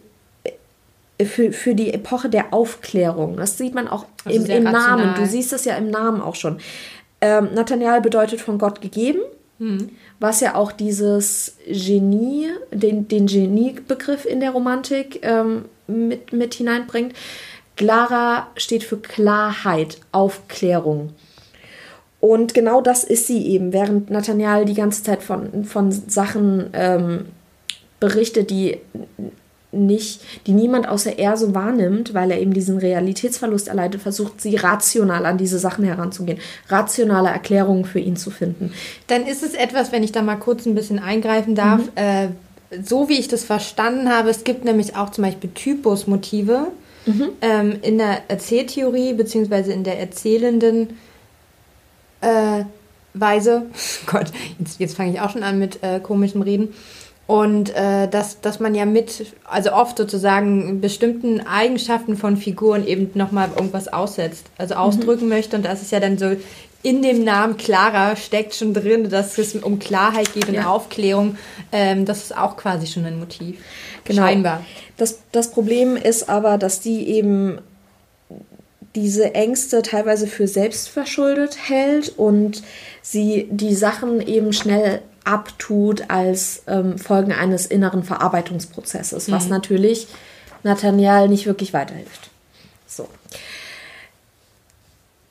für, für die Epoche der Aufklärung. Das sieht man auch also im, im Namen. Du siehst es ja im Namen auch schon. Ähm, Nathaniel bedeutet von Gott gegeben, hm. was ja auch dieses Genie, den, den Genie-Begriff in der Romantik ähm, mit, mit hineinbringt. Clara steht für Klarheit, Aufklärung. Und genau das ist sie eben, während Nathaniel die ganze Zeit von, von Sachen ähm, berichtet, die nicht, die niemand außer er so wahrnimmt, weil er eben diesen Realitätsverlust erleidet, versucht sie rational an diese Sachen heranzugehen, rationale Erklärungen für ihn zu finden. Dann ist es etwas, wenn ich da mal kurz ein bisschen eingreifen darf, mhm. äh, so wie ich das verstanden habe, es gibt nämlich auch zum Beispiel Typusmotive mhm. ähm, in der Erzähltheorie beziehungsweise in der erzählenden äh, Weise. Gott, jetzt, jetzt fange ich auch schon an mit äh, komischem Reden. Und äh, dass, dass man ja mit, also oft sozusagen bestimmten Eigenschaften von Figuren eben nochmal irgendwas aussetzt, also mhm. ausdrücken mhm. möchte. Und das ist ja dann so, in dem Namen Clara steckt schon drin, dass es um Klarheit geht und ja. Aufklärung. Ähm, das ist auch quasi schon ein Motiv. Genau. Scheinbar. Das, das Problem ist aber, dass die eben diese Ängste teilweise für selbstverschuldet hält und sie die Sachen eben schnell abtut als ähm, Folgen eines inneren Verarbeitungsprozesses, was mhm. natürlich Nathaniel nicht wirklich weiterhilft. So.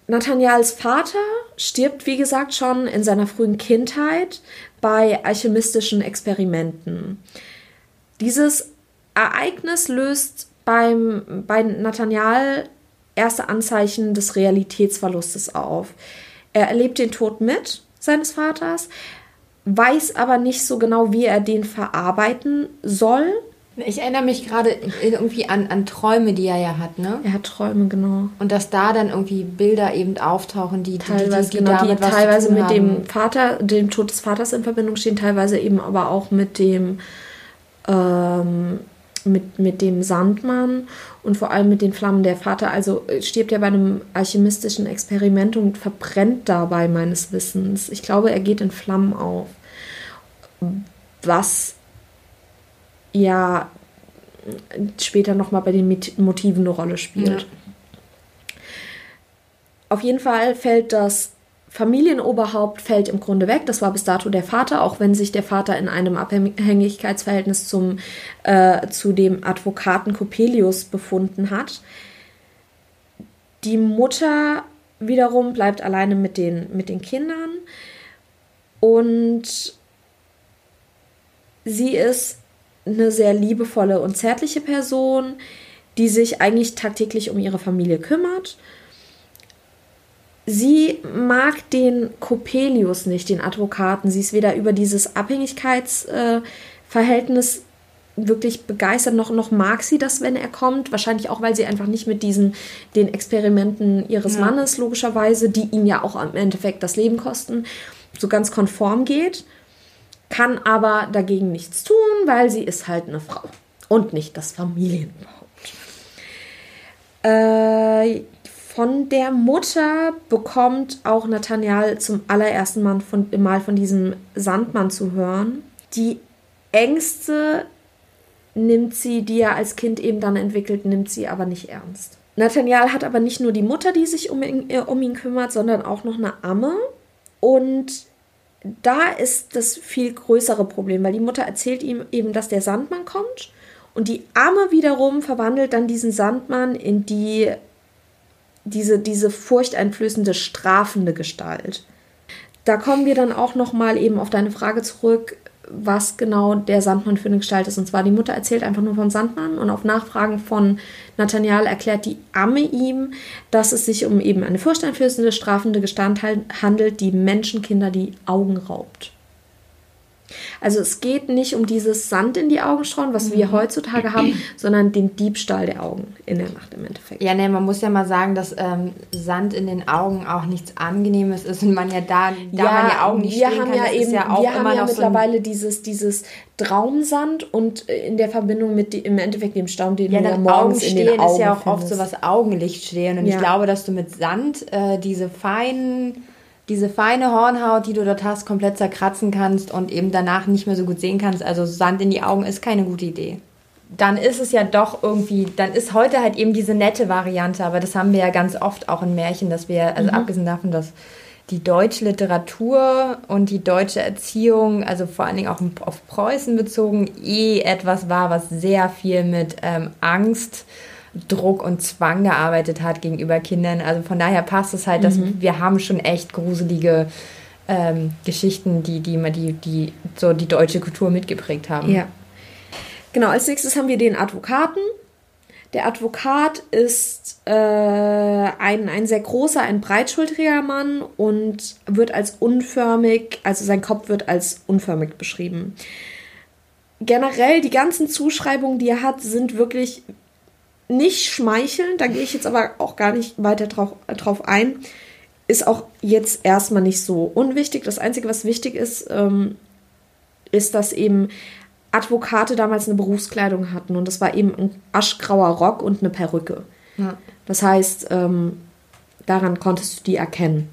Nathaniels Vater stirbt, wie gesagt, schon in seiner frühen Kindheit bei alchemistischen Experimenten. Dieses Ereignis löst beim, bei Nathaniel erste Anzeichen des Realitätsverlustes auf. Er erlebt den Tod mit seines Vaters, weiß aber nicht so genau, wie er den verarbeiten soll. Ich erinnere mich gerade irgendwie an, an Träume, die er ja hat, ne? Er hat Träume, genau. Und dass da dann irgendwie Bilder eben auftauchen, die teilweise, die, die, die, genau, die teilweise mit haben. dem Vater, dem Tod des Vaters in Verbindung stehen, teilweise eben aber auch mit dem ähm, mit, mit dem Sandmann und vor allem mit den Flammen. Der Vater also äh, stirbt ja bei einem alchemistischen Experiment und verbrennt dabei meines Wissens. Ich glaube, er geht in Flammen auf was ja später nochmal bei den Motiven eine Rolle spielt. Ja. Auf jeden Fall fällt das Familienoberhaupt fällt im Grunde weg. Das war bis dato der Vater, auch wenn sich der Vater in einem Abhängigkeitsverhältnis zum, äh, zu dem Advokaten Coppelius befunden hat. Die Mutter wiederum bleibt alleine mit den, mit den Kindern und Sie ist eine sehr liebevolle und zärtliche Person, die sich eigentlich tagtäglich um ihre Familie kümmert. Sie mag den Coppelius nicht, den Advokaten. Sie ist weder über dieses Abhängigkeitsverhältnis wirklich begeistert. Noch, noch mag sie das, wenn er kommt. Wahrscheinlich auch, weil sie einfach nicht mit diesen, den Experimenten ihres ja. Mannes, logischerweise, die ihm ja auch im Endeffekt das Leben kosten, so ganz konform geht. Kann aber dagegen nichts tun, weil sie ist halt eine Frau und nicht das Familienhaupt. Äh, von der Mutter bekommt auch Nathaniel zum allerersten Mal von, Mal von diesem Sandmann zu hören. Die Ängste nimmt sie, die er als Kind eben dann entwickelt, nimmt sie aber nicht ernst. Nathaniel hat aber nicht nur die Mutter, die sich um ihn, äh, um ihn kümmert, sondern auch noch eine Amme. Und da ist das viel größere Problem, weil die Mutter erzählt ihm eben, dass der Sandmann kommt. Und die Amme wiederum verwandelt dann diesen Sandmann in die, diese, diese furchteinflößende, strafende Gestalt. Da kommen wir dann auch noch mal eben auf deine Frage zurück, was genau der Sandmann für eine Gestalt ist. Und zwar die Mutter erzählt einfach nur vom Sandmann und auf Nachfragen von Nathaniel erklärt die Amme ihm, dass es sich um eben eine furchteinflößende, strafende Gestalt handelt, die Menschenkinder die Augen raubt. Also es geht nicht um dieses Sand in die Augen streuen, was wir mhm. heutzutage haben, sondern den Diebstahl der Augen in der Nacht im Endeffekt. Ja, ne, man muss ja mal sagen, dass ähm, Sand in den Augen auch nichts Angenehmes ist und man ja da, da ja, man ja Augen nicht wir haben kann, ja eben, ja auch wir haben ja mittlerweile so dieses, dieses Traumsand und äh, in der Verbindung mit die, im Endeffekt dem Staum, den ja, du ja morgens in den Augen ist ja auch findest. oft so was Augenlicht stehen und ja. ich glaube, dass du mit Sand äh, diese feinen diese feine Hornhaut, die du dort hast, komplett zerkratzen kannst und eben danach nicht mehr so gut sehen kannst. Also Sand in die Augen ist keine gute Idee. Dann ist es ja doch irgendwie, dann ist heute halt eben diese nette Variante, aber das haben wir ja ganz oft auch in Märchen, dass wir, also mhm. abgesehen davon, dass die deutsche Literatur und die deutsche Erziehung, also vor allen Dingen auch auf Preußen bezogen, eh etwas war, was sehr viel mit ähm, Angst Druck und Zwang gearbeitet hat gegenüber Kindern. Also von daher passt es halt, dass mhm. wir haben schon echt gruselige ähm, Geschichten, die, die, die, die so die deutsche Kultur mitgeprägt haben. Ja. Genau, als nächstes haben wir den Advokaten. Der Advokat ist äh, ein, ein sehr großer, ein breitschultriger Mann und wird als unförmig, also sein Kopf wird als unförmig beschrieben. Generell die ganzen Zuschreibungen, die er hat, sind wirklich nicht schmeicheln, da gehe ich jetzt aber auch gar nicht weiter drauf, drauf ein, ist auch jetzt erstmal nicht so unwichtig. Das Einzige, was wichtig ist, ähm, ist, dass eben Advokate damals eine Berufskleidung hatten und das war eben ein aschgrauer Rock und eine Perücke. Ja. Das heißt, ähm, daran konntest du die erkennen.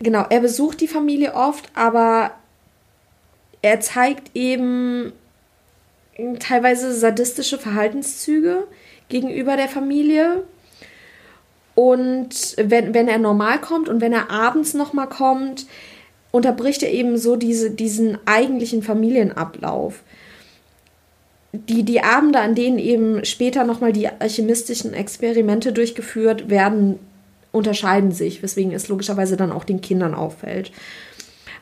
Genau, er besucht die Familie oft, aber er zeigt eben teilweise sadistische Verhaltenszüge gegenüber der Familie. Und wenn, wenn er normal kommt und wenn er abends nochmal kommt, unterbricht er eben so diese, diesen eigentlichen Familienablauf. Die, die Abende, an denen eben später nochmal die alchemistischen Experimente durchgeführt werden, unterscheiden sich, weswegen es logischerweise dann auch den Kindern auffällt.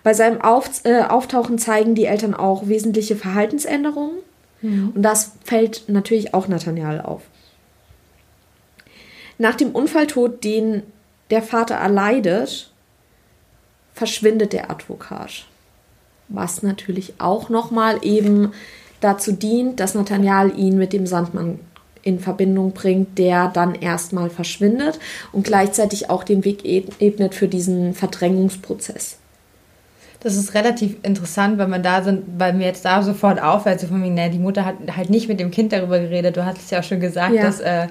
Bei seinem Auf, äh, Auftauchen zeigen die Eltern auch wesentliche Verhaltensänderungen. Mhm. Und das fällt natürlich auch Nathaniel auf. Nach dem Unfalltod, den der Vater erleidet, verschwindet der Advokat. Was natürlich auch nochmal eben dazu dient, dass Nathaniel ihn mit dem Sandmann in Verbindung bringt, der dann erstmal verschwindet und gleichzeitig auch den Weg ebnet für diesen Verdrängungsprozess. Das ist relativ interessant, weil man da sind, weil mir jetzt da sofort auffällt, so von mir, ne, die Mutter hat halt nicht mit dem Kind darüber geredet. Du hattest ja auch schon gesagt, ja. dass, äh,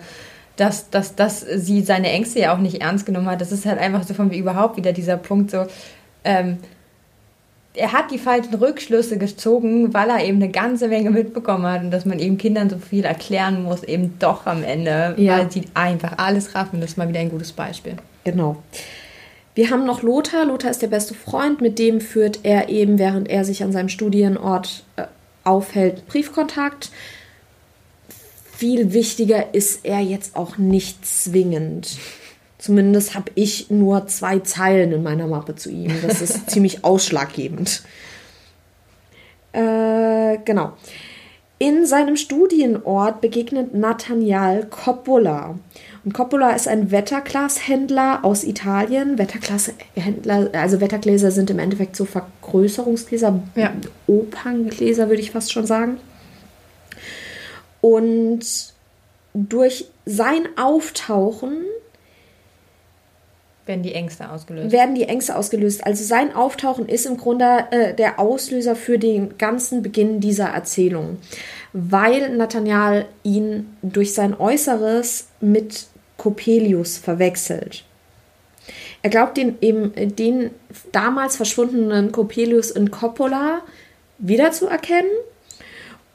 dass, dass, dass sie seine Ängste ja auch nicht ernst genommen hat. Das ist halt einfach so von mir überhaupt wieder dieser Punkt so, ähm, er hat die falschen Rückschlüsse gezogen, weil er eben eine ganze Menge mitbekommen hat und dass man eben Kindern so viel erklären muss, eben doch am Ende, ja. weil sie einfach alles raffen. Das ist mal wieder ein gutes Beispiel. Genau. Wir haben noch Lothar. Lothar ist der beste Freund, mit dem führt er eben, während er sich an seinem Studienort äh, aufhält, Briefkontakt. Viel wichtiger ist er jetzt auch nicht zwingend. Zumindest habe ich nur zwei Zeilen in meiner Mappe zu ihm. Das ist ziemlich ausschlaggebend. Äh, genau. In seinem Studienort begegnet Nathaniel Coppola. Und Coppola ist ein Wetterglashändler aus Italien. Wetterglashändler, also Wettergläser sind im Endeffekt so Vergrößerungsgläser, ja. Operngläser würde ich fast schon sagen. Und durch sein Auftauchen werden die Ängste ausgelöst. Werden die Ängste ausgelöst. Also sein Auftauchen ist im Grunde äh, der Auslöser für den ganzen Beginn dieser Erzählung. Weil Nathaniel ihn durch sein Äußeres mit Coppelius verwechselt. Er glaubt den, eben, den damals verschwundenen Coppelius in Coppola wiederzuerkennen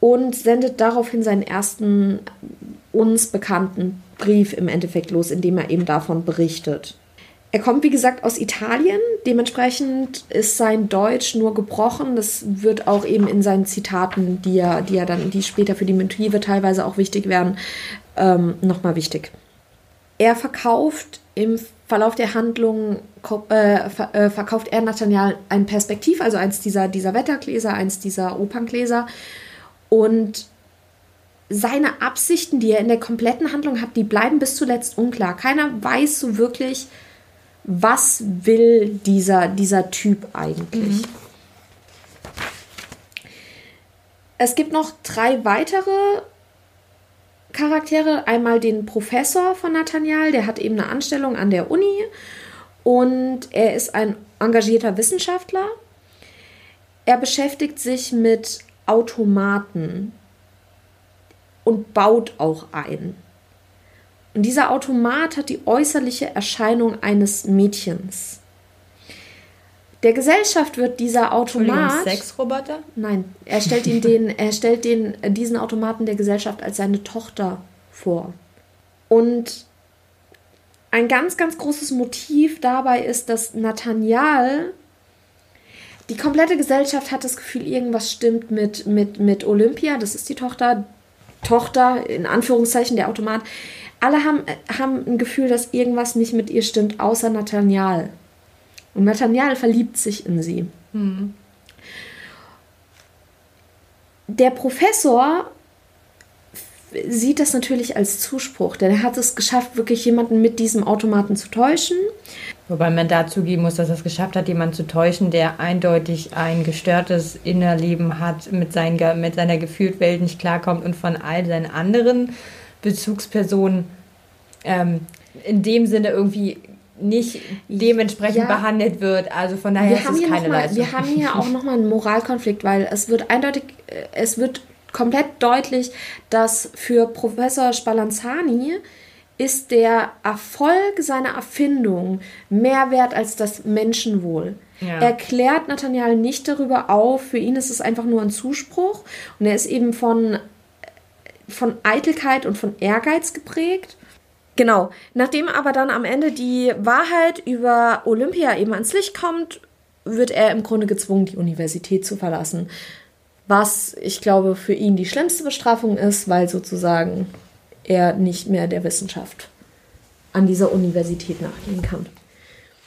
und sendet daraufhin seinen ersten uns bekannten Brief im Endeffekt los, in dem er eben davon berichtet. Er kommt, wie gesagt, aus Italien. Dementsprechend ist sein Deutsch nur gebrochen. Das wird auch eben in seinen Zitaten, die er, die er dann, die später für die Motive teilweise auch wichtig werden, ähm, nochmal wichtig. Er verkauft im Verlauf der Handlung äh, ver äh, verkauft er Nathaniel ein Perspektiv, also eins dieser, dieser Wettergläser, eins dieser Operngläser. Und seine Absichten, die er in der kompletten Handlung hat, die bleiben bis zuletzt unklar. Keiner weiß so wirklich, was will dieser, dieser Typ eigentlich. Mhm. Es gibt noch drei weitere Charaktere. Einmal den Professor von Nathaniel, der hat eben eine Anstellung an der Uni und er ist ein engagierter Wissenschaftler. Er beschäftigt sich mit Automaten und baut auch ein. Und dieser Automat hat die äußerliche Erscheinung eines Mädchens. Der Gesellschaft wird dieser Automat. Sexroboter? Nein, er stellt ihn den, er stellt den, diesen Automaten der Gesellschaft als seine Tochter vor. Und ein ganz, ganz großes Motiv dabei ist, dass Nathaniel die komplette Gesellschaft hat das Gefühl, irgendwas stimmt mit, mit, mit Olympia, das ist die Tochter, Tochter, in Anführungszeichen, der Automat. Alle haben, haben ein Gefühl, dass irgendwas nicht mit ihr stimmt, außer Nathaniel. Und Nathaniel verliebt sich in sie. Mhm. Der Professor sieht das natürlich als Zuspruch, denn er hat es geschafft, wirklich jemanden mit diesem Automaten zu täuschen. Wobei man dazu geben muss, dass er es geschafft hat, jemanden zu täuschen, der eindeutig ein gestörtes Innerleben hat, mit, seinen, mit seiner Gefühltwelt nicht klarkommt und von all seinen anderen Bezugspersonen ähm, in dem Sinne irgendwie nicht dementsprechend ja. behandelt wird. Also von daher ist es keine mal, Leistung. Wir haben hier auch nochmal einen Moralkonflikt, weil es wird eindeutig, äh, es wird komplett deutlich, dass für Professor Spallanzani ist der Erfolg seiner Erfindung mehr wert als das Menschenwohl. Ja. Er klärt Nathaniel nicht darüber auf, für ihn ist es einfach nur ein Zuspruch und er ist eben von, von Eitelkeit und von Ehrgeiz geprägt. Genau, nachdem aber dann am Ende die Wahrheit über Olympia eben ans Licht kommt, wird er im Grunde gezwungen, die Universität zu verlassen. Was ich glaube für ihn die schlimmste Bestrafung ist, weil sozusagen er nicht mehr der Wissenschaft an dieser Universität nachgehen kann.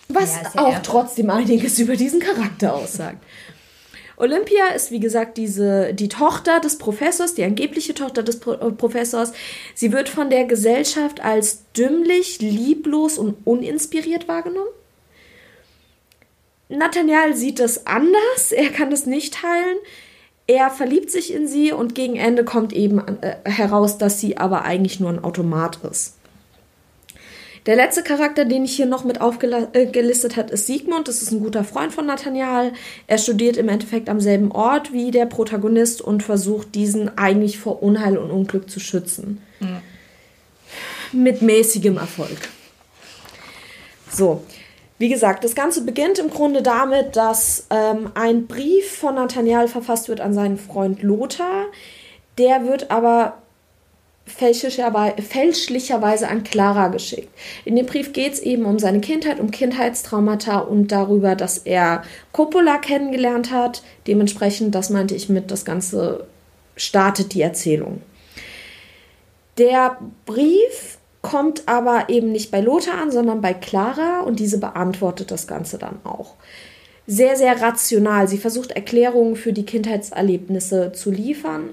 Was ja, auch trotzdem einiges über diesen Charakter aussagt. Olympia ist, wie gesagt, diese, die Tochter des Professors, die angebliche Tochter des Pro äh, Professors. Sie wird von der Gesellschaft als dümmlich, lieblos und uninspiriert wahrgenommen. Nathaniel sieht das anders, er kann das nicht teilen. Er verliebt sich in sie und gegen Ende kommt eben äh, heraus, dass sie aber eigentlich nur ein Automat ist. Der letzte Charakter, den ich hier noch mit aufgelistet äh, habe, ist Sigmund. Das ist ein guter Freund von Nathaniel. Er studiert im Endeffekt am selben Ort wie der Protagonist und versucht, diesen eigentlich vor Unheil und Unglück zu schützen. Mhm. Mit mäßigem Erfolg. So, wie gesagt, das Ganze beginnt im Grunde damit, dass ähm, ein Brief von Nathaniel verfasst wird an seinen Freund Lothar. Der wird aber fälschlicherweise an Clara geschickt. In dem Brief geht es eben um seine Kindheit, um Kindheitstraumata und darüber, dass er Coppola kennengelernt hat. Dementsprechend, das meinte ich mit, das Ganze startet die Erzählung. Der Brief kommt aber eben nicht bei Lothar an, sondern bei Clara und diese beantwortet das Ganze dann auch. Sehr, sehr rational. Sie versucht Erklärungen für die Kindheitserlebnisse zu liefern.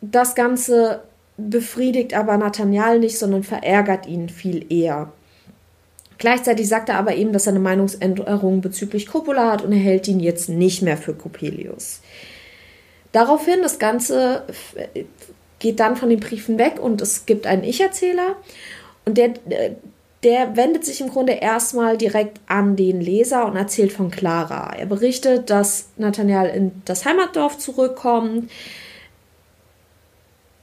Das Ganze befriedigt aber Nathaniel nicht, sondern verärgert ihn viel eher. Gleichzeitig sagt er aber eben, dass er eine Meinungsänderung bezüglich Coppola hat und er hält ihn jetzt nicht mehr für Coppelius. Daraufhin, das Ganze geht dann von den Briefen weg und es gibt einen Ich-Erzähler und der, der wendet sich im Grunde erstmal direkt an den Leser und erzählt von Clara. Er berichtet, dass Nathaniel in das Heimatdorf zurückkommt,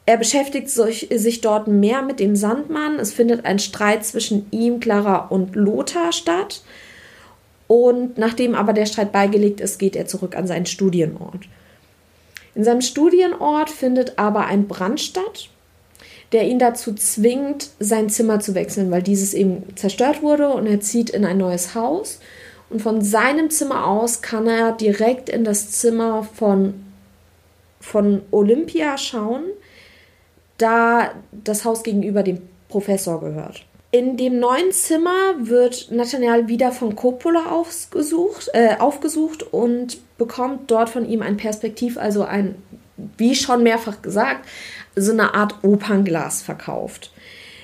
er beschäftigt sich, dort mehr mit dem Sandmann. Es findet ein Streit zwischen ihm, Clara und Lothar statt. Und nachdem aber der Streit beigelegt ist, geht er zurück an seinen Studienort. In seinem Studienort findet aber ein Brand statt, der ihn dazu zwingt, sein Zimmer zu wechseln, weil dieses eben zerstört wurde und er zieht in ein neues Haus. Und von seinem Zimmer aus kann er direkt in das Zimmer von, von Olympia schauen da das Haus gegenüber dem Professor gehört. In dem neuen Zimmer wird Nathaniel wieder von Coppola aufgesucht, äh, aufgesucht und bekommt dort von ihm ein Perspektiv, also ein, wie schon mehrfach gesagt, so eine Art Opernglas verkauft.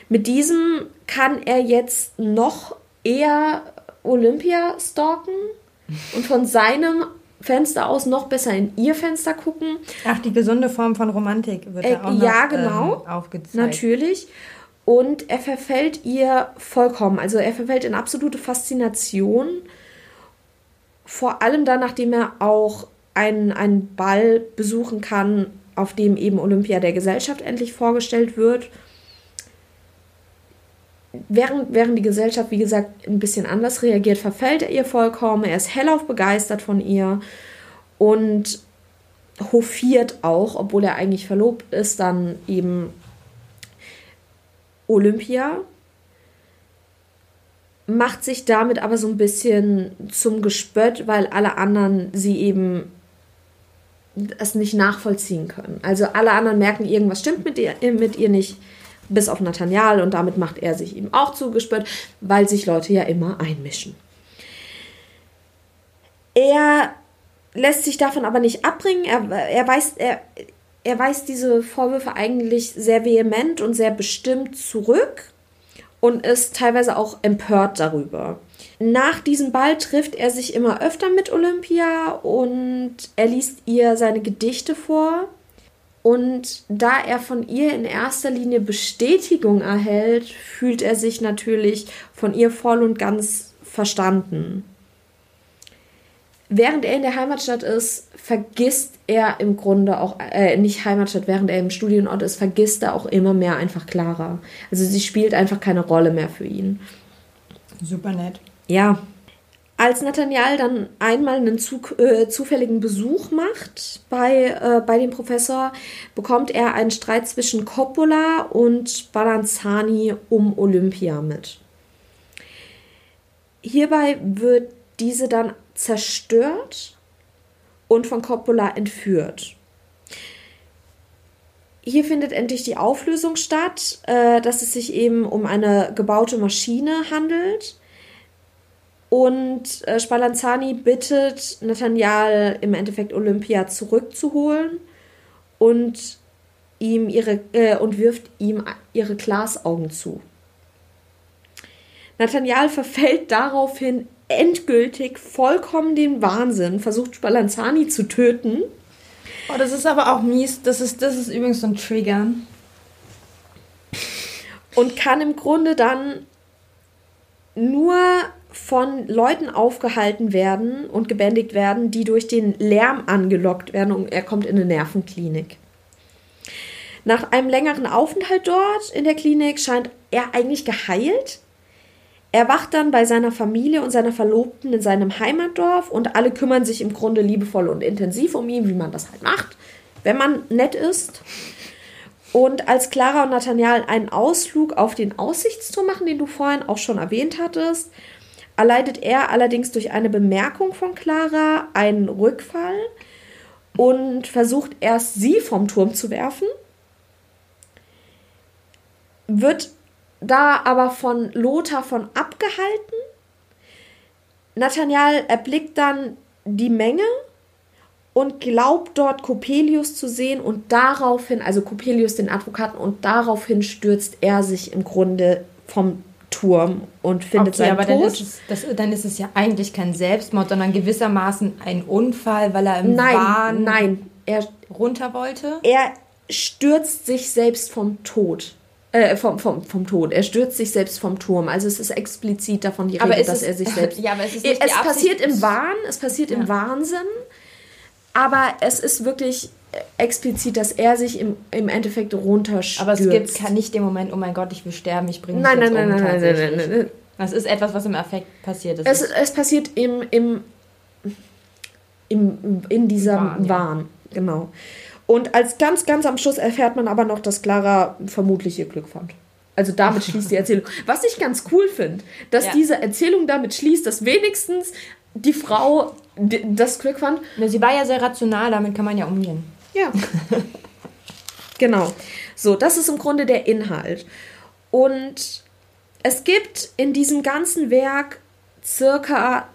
Mit diesem kann er jetzt noch eher Olympia stalken und von seinem Fenster aus noch besser in ihr Fenster gucken. Ach, die gesunde Form von Romantik wird äh, da auch noch ja, genau, ähm, aufgezeigt. Natürlich. Und er verfällt ihr vollkommen. Also er verfällt in absolute Faszination. Vor allem dann, nachdem er auch einen, einen Ball besuchen kann, auf dem eben Olympia der Gesellschaft endlich vorgestellt wird während, während die Gesellschaft, wie gesagt, ein bisschen anders reagiert, verfällt er ihr vollkommen. Er ist hellauf begeistert von ihr und hofiert auch, obwohl er eigentlich verlobt ist, dann eben Olympia. Macht sich damit aber so ein bisschen zum Gespött, weil alle anderen sie eben es nicht nachvollziehen können. Also alle anderen merken, irgendwas stimmt mit ihr, mit ihr nicht bis auf Nathaniel und damit macht er sich ihm auch zugespürt, weil sich Leute ja immer einmischen. Er lässt sich davon aber nicht abbringen. Er, er, weist, er, er weist diese Vorwürfe eigentlich sehr vehement und sehr bestimmt zurück und ist teilweise auch empört darüber. Nach diesem Ball trifft er sich immer öfter mit Olympia und er liest ihr seine Gedichte vor. Und da er von ihr in erster Linie Bestätigung erhält, fühlt er sich natürlich von ihr voll und ganz verstanden. Während er in der Heimatstadt ist, vergisst er im Grunde auch, äh, nicht Heimatstadt, während er im Studienort ist, vergisst er auch immer mehr einfach Clara. Also sie spielt einfach keine Rolle mehr für ihn. Super nett. Ja, als Nathaniel dann einmal einen zu, äh, zufälligen Besuch macht bei, äh, bei dem Professor, bekommt er einen Streit zwischen Coppola und Balanzani um Olympia mit. Hierbei wird diese dann zerstört und von Coppola entführt. Hier findet endlich die Auflösung statt, äh, dass es sich eben um eine gebaute Maschine handelt und äh, Spallanzani bittet Nathaniel im Endeffekt Olympia zurückzuholen und ihm ihre äh, und wirft ihm ihre Glasaugen zu. Nathaniel verfällt daraufhin endgültig vollkommen den Wahnsinn, versucht Spallanzani zu töten. Oh, das ist aber auch mies. Das ist, das ist übrigens so ein Trigger. Und kann im Grunde dann nur von Leuten aufgehalten werden und gebändigt werden, die durch den Lärm angelockt werden und er kommt in eine Nervenklinik. Nach einem längeren Aufenthalt dort in der Klinik scheint er eigentlich geheilt. Er wacht dann bei seiner Familie und seiner Verlobten in seinem Heimatdorf und alle kümmern sich im Grunde liebevoll und intensiv um ihn, wie man das halt macht, wenn man nett ist. Und als Clara und Nathaniel einen Ausflug auf den Aussichtsturm machen, den du vorhin auch schon erwähnt hattest, erleidet er allerdings durch eine Bemerkung von Clara einen Rückfall und versucht erst sie vom Turm zu werfen, wird da aber von Lothar von abgehalten. Nathaniel erblickt dann die Menge und glaubt dort Coppelius zu sehen und daraufhin, also Coppelius den Advokaten, und daraufhin stürzt er sich im Grunde vom Turm und findet okay, seinen aber Tod. Dann ist, es, das, dann ist es ja eigentlich kein Selbstmord, sondern gewissermaßen ein Unfall, weil er im nein, Wahn nein, er runter wollte. Er stürzt sich selbst vom Tod. Äh, vom, vom, vom Tod. Er stürzt sich selbst vom Turm. Also es ist explizit davon die Rede, dass er sich selbst. ja, aber es ist nicht Es passiert im Wahn, es passiert ja. im Wahnsinn, aber es ist wirklich explizit, dass er sich im, im Endeffekt runterstürzt. Aber es gibt kann nicht den Moment, oh mein Gott, ich will sterben, ich bringe mich nein, jetzt nein, um. Nein, nein, nein, nein, nein, nein. Das ist etwas, was im Affekt passiert ist. Es, es passiert im, im, im, in dieser Wahn, Wahn ja. genau. Und als ganz, ganz am Schluss erfährt man aber noch, dass Clara vermutlich ihr Glück fand. Also damit schließt die Erzählung. Was ich ganz cool finde, dass ja. diese Erzählung damit schließt, dass wenigstens die Frau das Glück fand. Sie war ja sehr rational, damit kann man ja umgehen. Ja. genau. So, das ist im Grunde der Inhalt. Und es gibt in diesem ganzen Werk circa,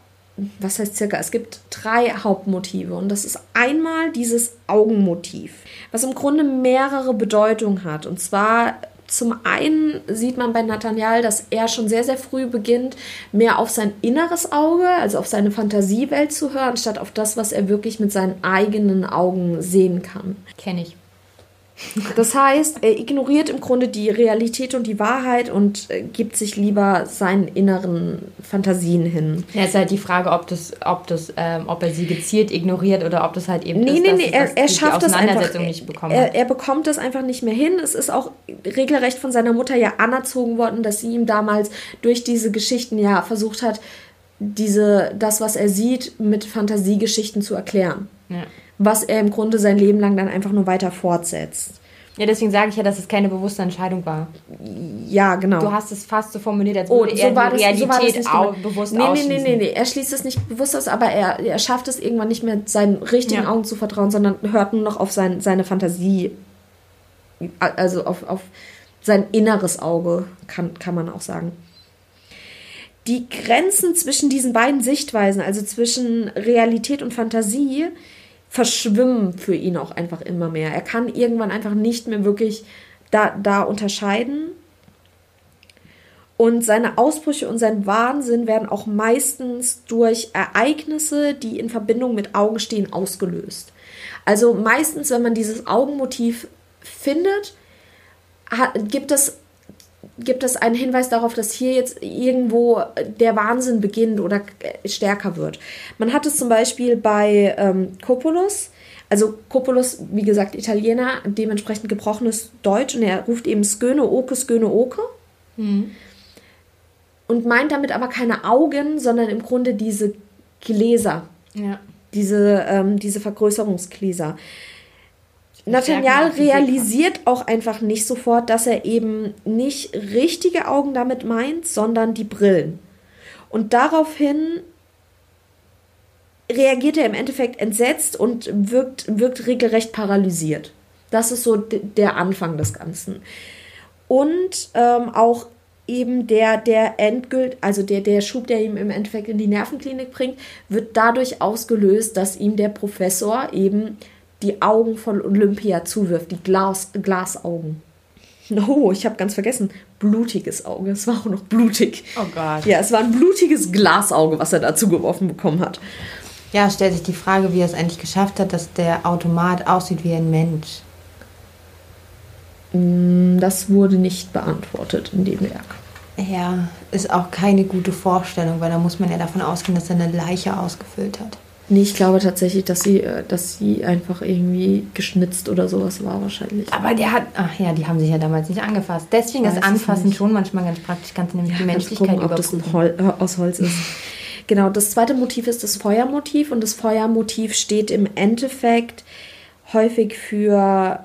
was heißt circa? Es gibt drei Hauptmotive. Und das ist einmal dieses Augenmotiv, was im Grunde mehrere Bedeutungen hat. Und zwar zum einen sieht man bei Nathaniel, dass er schon sehr, sehr früh beginnt, mehr auf sein inneres Auge, also auf seine Fantasiewelt zu hören, statt auf das, was er wirklich mit seinen eigenen Augen sehen kann. Kenne ich. Das heißt, er ignoriert im Grunde die Realität und die Wahrheit und äh, gibt sich lieber seinen inneren Fantasien hin. Ja, ist halt die Frage, ob das, ob das, ähm, ob er sie gezielt ignoriert oder ob das halt eben nee, ist, nee, nee, er, er schafft das einfach. Nicht bekommen er, er bekommt das einfach nicht mehr hin. Es ist auch regelrecht von seiner Mutter ja anerzogen worden, dass sie ihm damals durch diese Geschichten ja versucht hat, diese, das, was er sieht, mit Fantasiegeschichten zu erklären. Ja was er im Grunde sein Leben lang dann einfach nur weiter fortsetzt. Ja, deswegen sage ich ja, dass es keine bewusste Entscheidung war. Ja, genau. Du hast es fast so formuliert, als oh, würde oh, so er war die das, Realität so war das bewusst nee, nee, nee, nee, nee, er schließt es nicht bewusst aus, aber er, er schafft es irgendwann nicht mehr, seinen richtigen ja. Augen zu vertrauen, sondern hört nur noch auf sein, seine Fantasie, also auf, auf sein inneres Auge, kann, kann man auch sagen. Die Grenzen zwischen diesen beiden Sichtweisen, also zwischen Realität und Fantasie, verschwimmen für ihn auch einfach immer mehr. Er kann irgendwann einfach nicht mehr wirklich da, da unterscheiden. Und seine Ausbrüche und sein Wahnsinn werden auch meistens durch Ereignisse, die in Verbindung mit Augen stehen, ausgelöst. Also meistens, wenn man dieses Augenmotiv findet, hat, gibt es gibt es einen Hinweis darauf, dass hier jetzt irgendwo der Wahnsinn beginnt oder stärker wird. Man hat es zum Beispiel bei ähm, Coppolos, also Coppolos, wie gesagt, Italiener, dementsprechend gebrochenes Deutsch und er ruft eben Sköne Oke, Sköne Oke. Mhm. Und meint damit aber keine Augen, sondern im Grunde diese Gläser. Ja. Diese, ähm, diese Vergrößerungsgläser. Nathaniel realisiert auch einfach nicht sofort, dass er eben nicht richtige Augen damit meint, sondern die Brillen. Und daraufhin reagiert er im Endeffekt entsetzt und wirkt, wirkt regelrecht paralysiert. Das ist so der Anfang des Ganzen. Und ähm, auch eben der, der endgült, also der, der Schub, der ihm im Endeffekt in die Nervenklinik bringt, wird dadurch ausgelöst, dass ihm der Professor eben die Augen von Olympia zuwirft, die Glas, Glasaugen. Oh, ich habe ganz vergessen, blutiges Auge. Es war auch noch blutig. Oh Gott. Ja, es war ein blutiges Glasauge, was er da zugeworfen bekommen hat. Ja, stellt sich die Frage, wie er es eigentlich geschafft hat, dass der Automat aussieht wie ein Mensch. Mm, das wurde nicht beantwortet in dem Werk. Ja, ist auch keine gute Vorstellung, weil da muss man ja davon ausgehen, dass er eine Leiche ausgefüllt hat. Nee, ich glaube tatsächlich, dass sie, äh, dass sie einfach irgendwie geschnitzt oder sowas war wahrscheinlich. Aber der hat, ach ja, die haben sich ja damals nicht angefasst. Deswegen ist Anfassen schon manchmal ganz praktisch. Du nämlich ja, die Menschlichkeit gucken, ob das ein Hol äh, aus Holz ist. genau, das zweite Motiv ist das Feuermotiv und das Feuermotiv steht im Endeffekt häufig für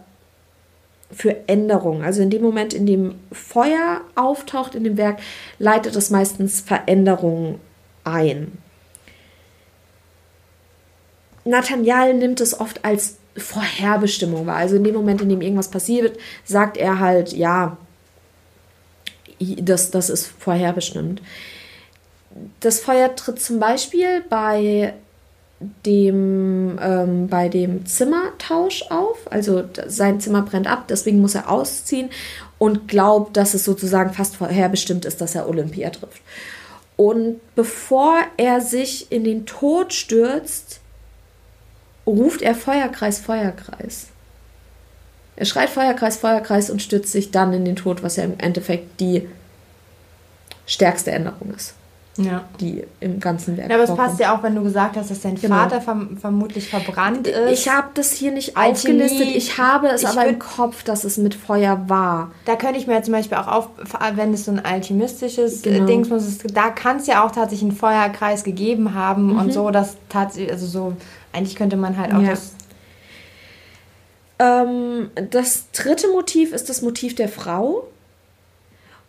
für Änderung. Also in dem Moment, in dem Feuer auftaucht in dem Werk, leitet es meistens Veränderungen ein. Nathaniel nimmt es oft als Vorherbestimmung wahr. Also in dem Moment, in dem irgendwas passiert, sagt er halt, ja, das, das ist vorherbestimmt. Das Feuer tritt zum Beispiel bei dem, ähm, bei dem Zimmertausch auf. Also sein Zimmer brennt ab, deswegen muss er ausziehen und glaubt, dass es sozusagen fast vorherbestimmt ist, dass er Olympia trifft. Und bevor er sich in den Tod stürzt, ruft er Feuerkreis, Feuerkreis. Er schreit Feuerkreis, Feuerkreis und stürzt sich dann in den Tod, was ja im Endeffekt die stärkste Änderung ist. Ja. Die im ganzen Werk. Ja, aber es passt ja auch, wenn du gesagt hast, dass dein genau. Vater verm vermutlich verbrannt ist. Ich habe das hier nicht Alchemie. aufgelistet. Ich habe es ich aber im Kopf, dass es mit Feuer war. Da könnte ich mir zum Beispiel auch auf, wenn es so ein alchemistisches genau. Ding muss, da kann es ja auch tatsächlich einen Feuerkreis gegeben haben mhm. und so, dass tatsächlich, also so, eigentlich könnte man halt auch ja. das ähm, das dritte Motiv ist das Motiv der Frau.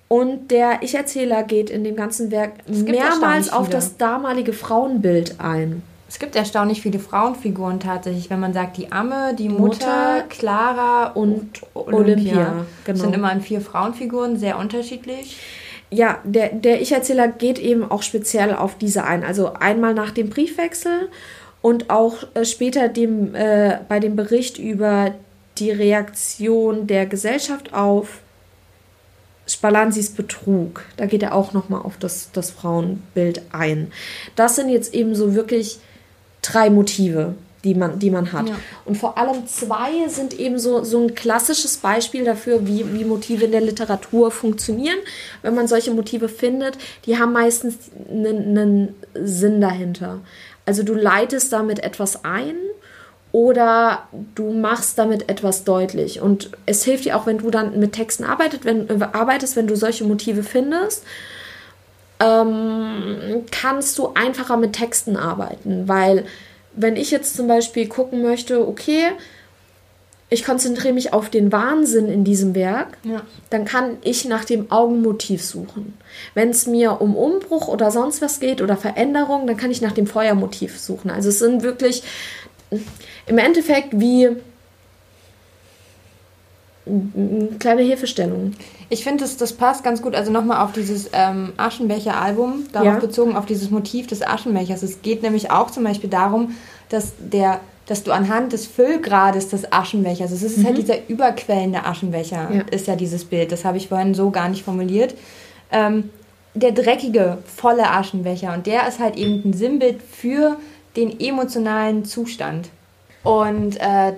Und der Ich-Erzähler geht in dem ganzen Werk mehrmals auf das damalige Frauenbild ein. Es gibt erstaunlich viele Frauenfiguren tatsächlich, wenn man sagt, die Amme, die Mutter, Mutter Clara und, Olympia. Olympia genau. Das sind immer an vier Frauenfiguren, sehr unterschiedlich. Ja, der, der Ich-Erzähler geht eben auch speziell auf diese ein. Also einmal nach dem Briefwechsel und auch äh, später dem, äh, bei dem Bericht über die Reaktion der Gesellschaft auf Spalanzis Betrug. Da geht er auch nochmal auf das, das Frauenbild ein. Das sind jetzt eben so wirklich drei Motive, die man, die man hat. Ja. Und vor allem zwei sind eben so, so ein klassisches Beispiel dafür, wie, wie Motive in der Literatur funktionieren. Wenn man solche Motive findet, die haben meistens einen, einen Sinn dahinter. Also du leitest damit etwas ein oder du machst damit etwas deutlich. Und es hilft dir auch, wenn du dann mit Texten arbeitet, wenn, äh, arbeitest, wenn du solche Motive findest, ähm, kannst du einfacher mit Texten arbeiten. Weil wenn ich jetzt zum Beispiel gucken möchte, okay, ich konzentriere mich auf den Wahnsinn in diesem Werk, ja. dann kann ich nach dem Augenmotiv suchen. Wenn es mir um Umbruch oder sonst was geht oder Veränderung, dann kann ich nach dem Feuermotiv suchen. Also es sind wirklich im Endeffekt wie eine kleine Hilfestellung. Ich finde, das, das passt ganz gut. Also nochmal auf dieses ähm, Aschenbecher-Album, darauf ja. bezogen, auf dieses Motiv des Aschenbechers. Es geht nämlich auch zum Beispiel darum, dass der dass du anhand des Füllgrades des Aschenbechers, also es ist halt mhm. halt dieser überquellende Aschenbecher, ja. ist ja dieses Bild, das habe ich vorhin so gar nicht formuliert. Ähm, der dreckige, volle Aschenbecher und der ist halt eben ein Sinnbild für den emotionalen Zustand. Und äh,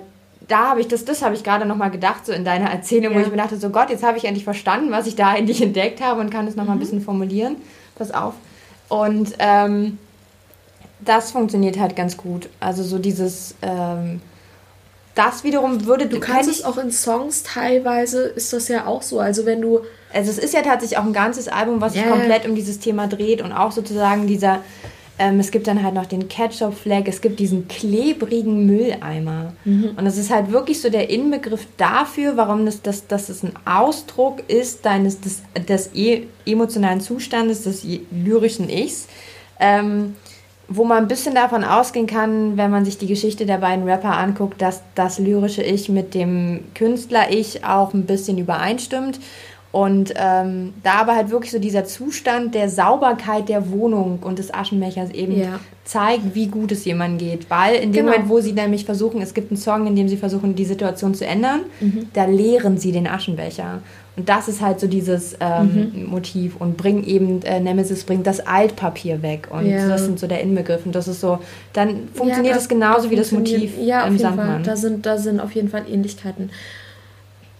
da habe ich das, das habe ich gerade nochmal gedacht, so in deiner Erzählung, ja. wo ich mir dachte, so Gott, jetzt habe ich endlich verstanden, was ich da endlich entdeckt habe und kann es nochmal mhm. ein bisschen formulieren. Pass auf. Und ähm, das funktioniert halt ganz gut. Also so dieses, ähm, das wiederum würde du kannst es auch in Songs teilweise ist das ja auch so. Also wenn du also es ist ja tatsächlich auch ein ganzes Album, was sich yeah. komplett um dieses Thema dreht und auch sozusagen dieser ähm, es gibt dann halt noch den Ketchup-Flag, es gibt diesen klebrigen Mülleimer. Mhm. Und das ist halt wirklich so der Inbegriff dafür, warum das, das, das ist ein Ausdruck ist deines des, des e emotionalen Zustandes, des lyrischen Ichs. Ähm, wo man ein bisschen davon ausgehen kann, wenn man sich die Geschichte der beiden Rapper anguckt, dass das lyrische Ich mit dem Künstler-Ich auch ein bisschen übereinstimmt und ähm, da aber halt wirklich so dieser Zustand der Sauberkeit der Wohnung und des Aschenbechers eben ja. zeigt, wie gut es jemandem geht. Weil in dem genau. Moment, wo sie nämlich versuchen, es gibt einen Song, in dem sie versuchen, die Situation zu ändern, mhm. da leeren sie den Aschenbecher. Und das ist halt so dieses ähm, mhm. Motiv und bringt eben, äh, Nemesis bringt das Altpapier weg. Und ja. das sind so der Inbegriff. Und das ist so, dann funktioniert es ja, genauso wie das Motiv ja, im Sandmann. Fall. Da sind, da sind auf jeden Fall Ähnlichkeiten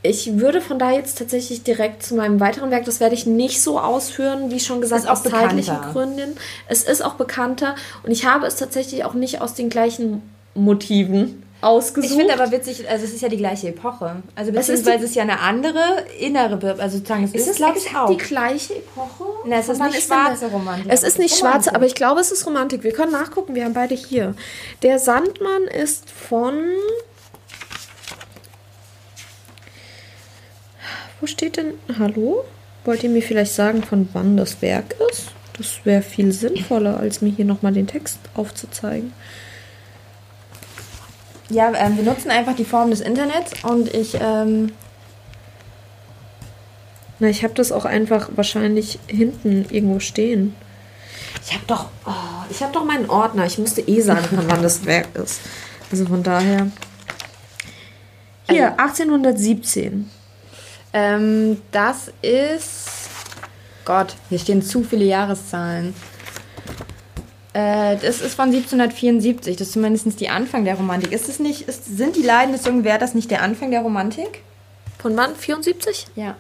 ich würde von da jetzt tatsächlich direkt zu meinem weiteren Werk, das werde ich nicht so ausführen, wie schon gesagt, aus zeitlichen Gründen. Es ist auch bekannter und ich habe es tatsächlich auch nicht aus den gleichen Motiven ausgesucht. Ich finde aber witzig, also es ist ja die gleiche Epoche. Also beziehungsweise es ist, es ist ja eine andere innere, also sozusagen, es ist, ist glaube ich auch. die gleiche Epoche? Nein, es ist nicht schwarze Romantik. Es ist nicht schwarze, aber ich glaube, es ist Romantik. Wir können nachgucken, wir haben beide hier. Der Sandmann ist von Wo steht denn Hallo? Wollt ihr mir vielleicht sagen, von wann das Werk ist? Das wäre viel sinnvoller, als mir hier nochmal den Text aufzuzeigen. Ja, ähm, wir nutzen einfach die Form des Internets und ich. Ähm Na, ich habe das auch einfach wahrscheinlich hinten irgendwo stehen. Ich habe doch, oh, ich habe doch meinen Ordner. Ich musste eh sagen, von wann das Werk ist. Also von daher. Hier, 1817. Ähm, das ist. Gott, hier stehen zu viele Jahreszahlen. Äh, das ist von 1774. Das ist zumindest die Anfang der Romantik. Ist es nicht, ist, sind die Leiden des jungen Werthers nicht der Anfang der Romantik? Von wann? 74? Ja.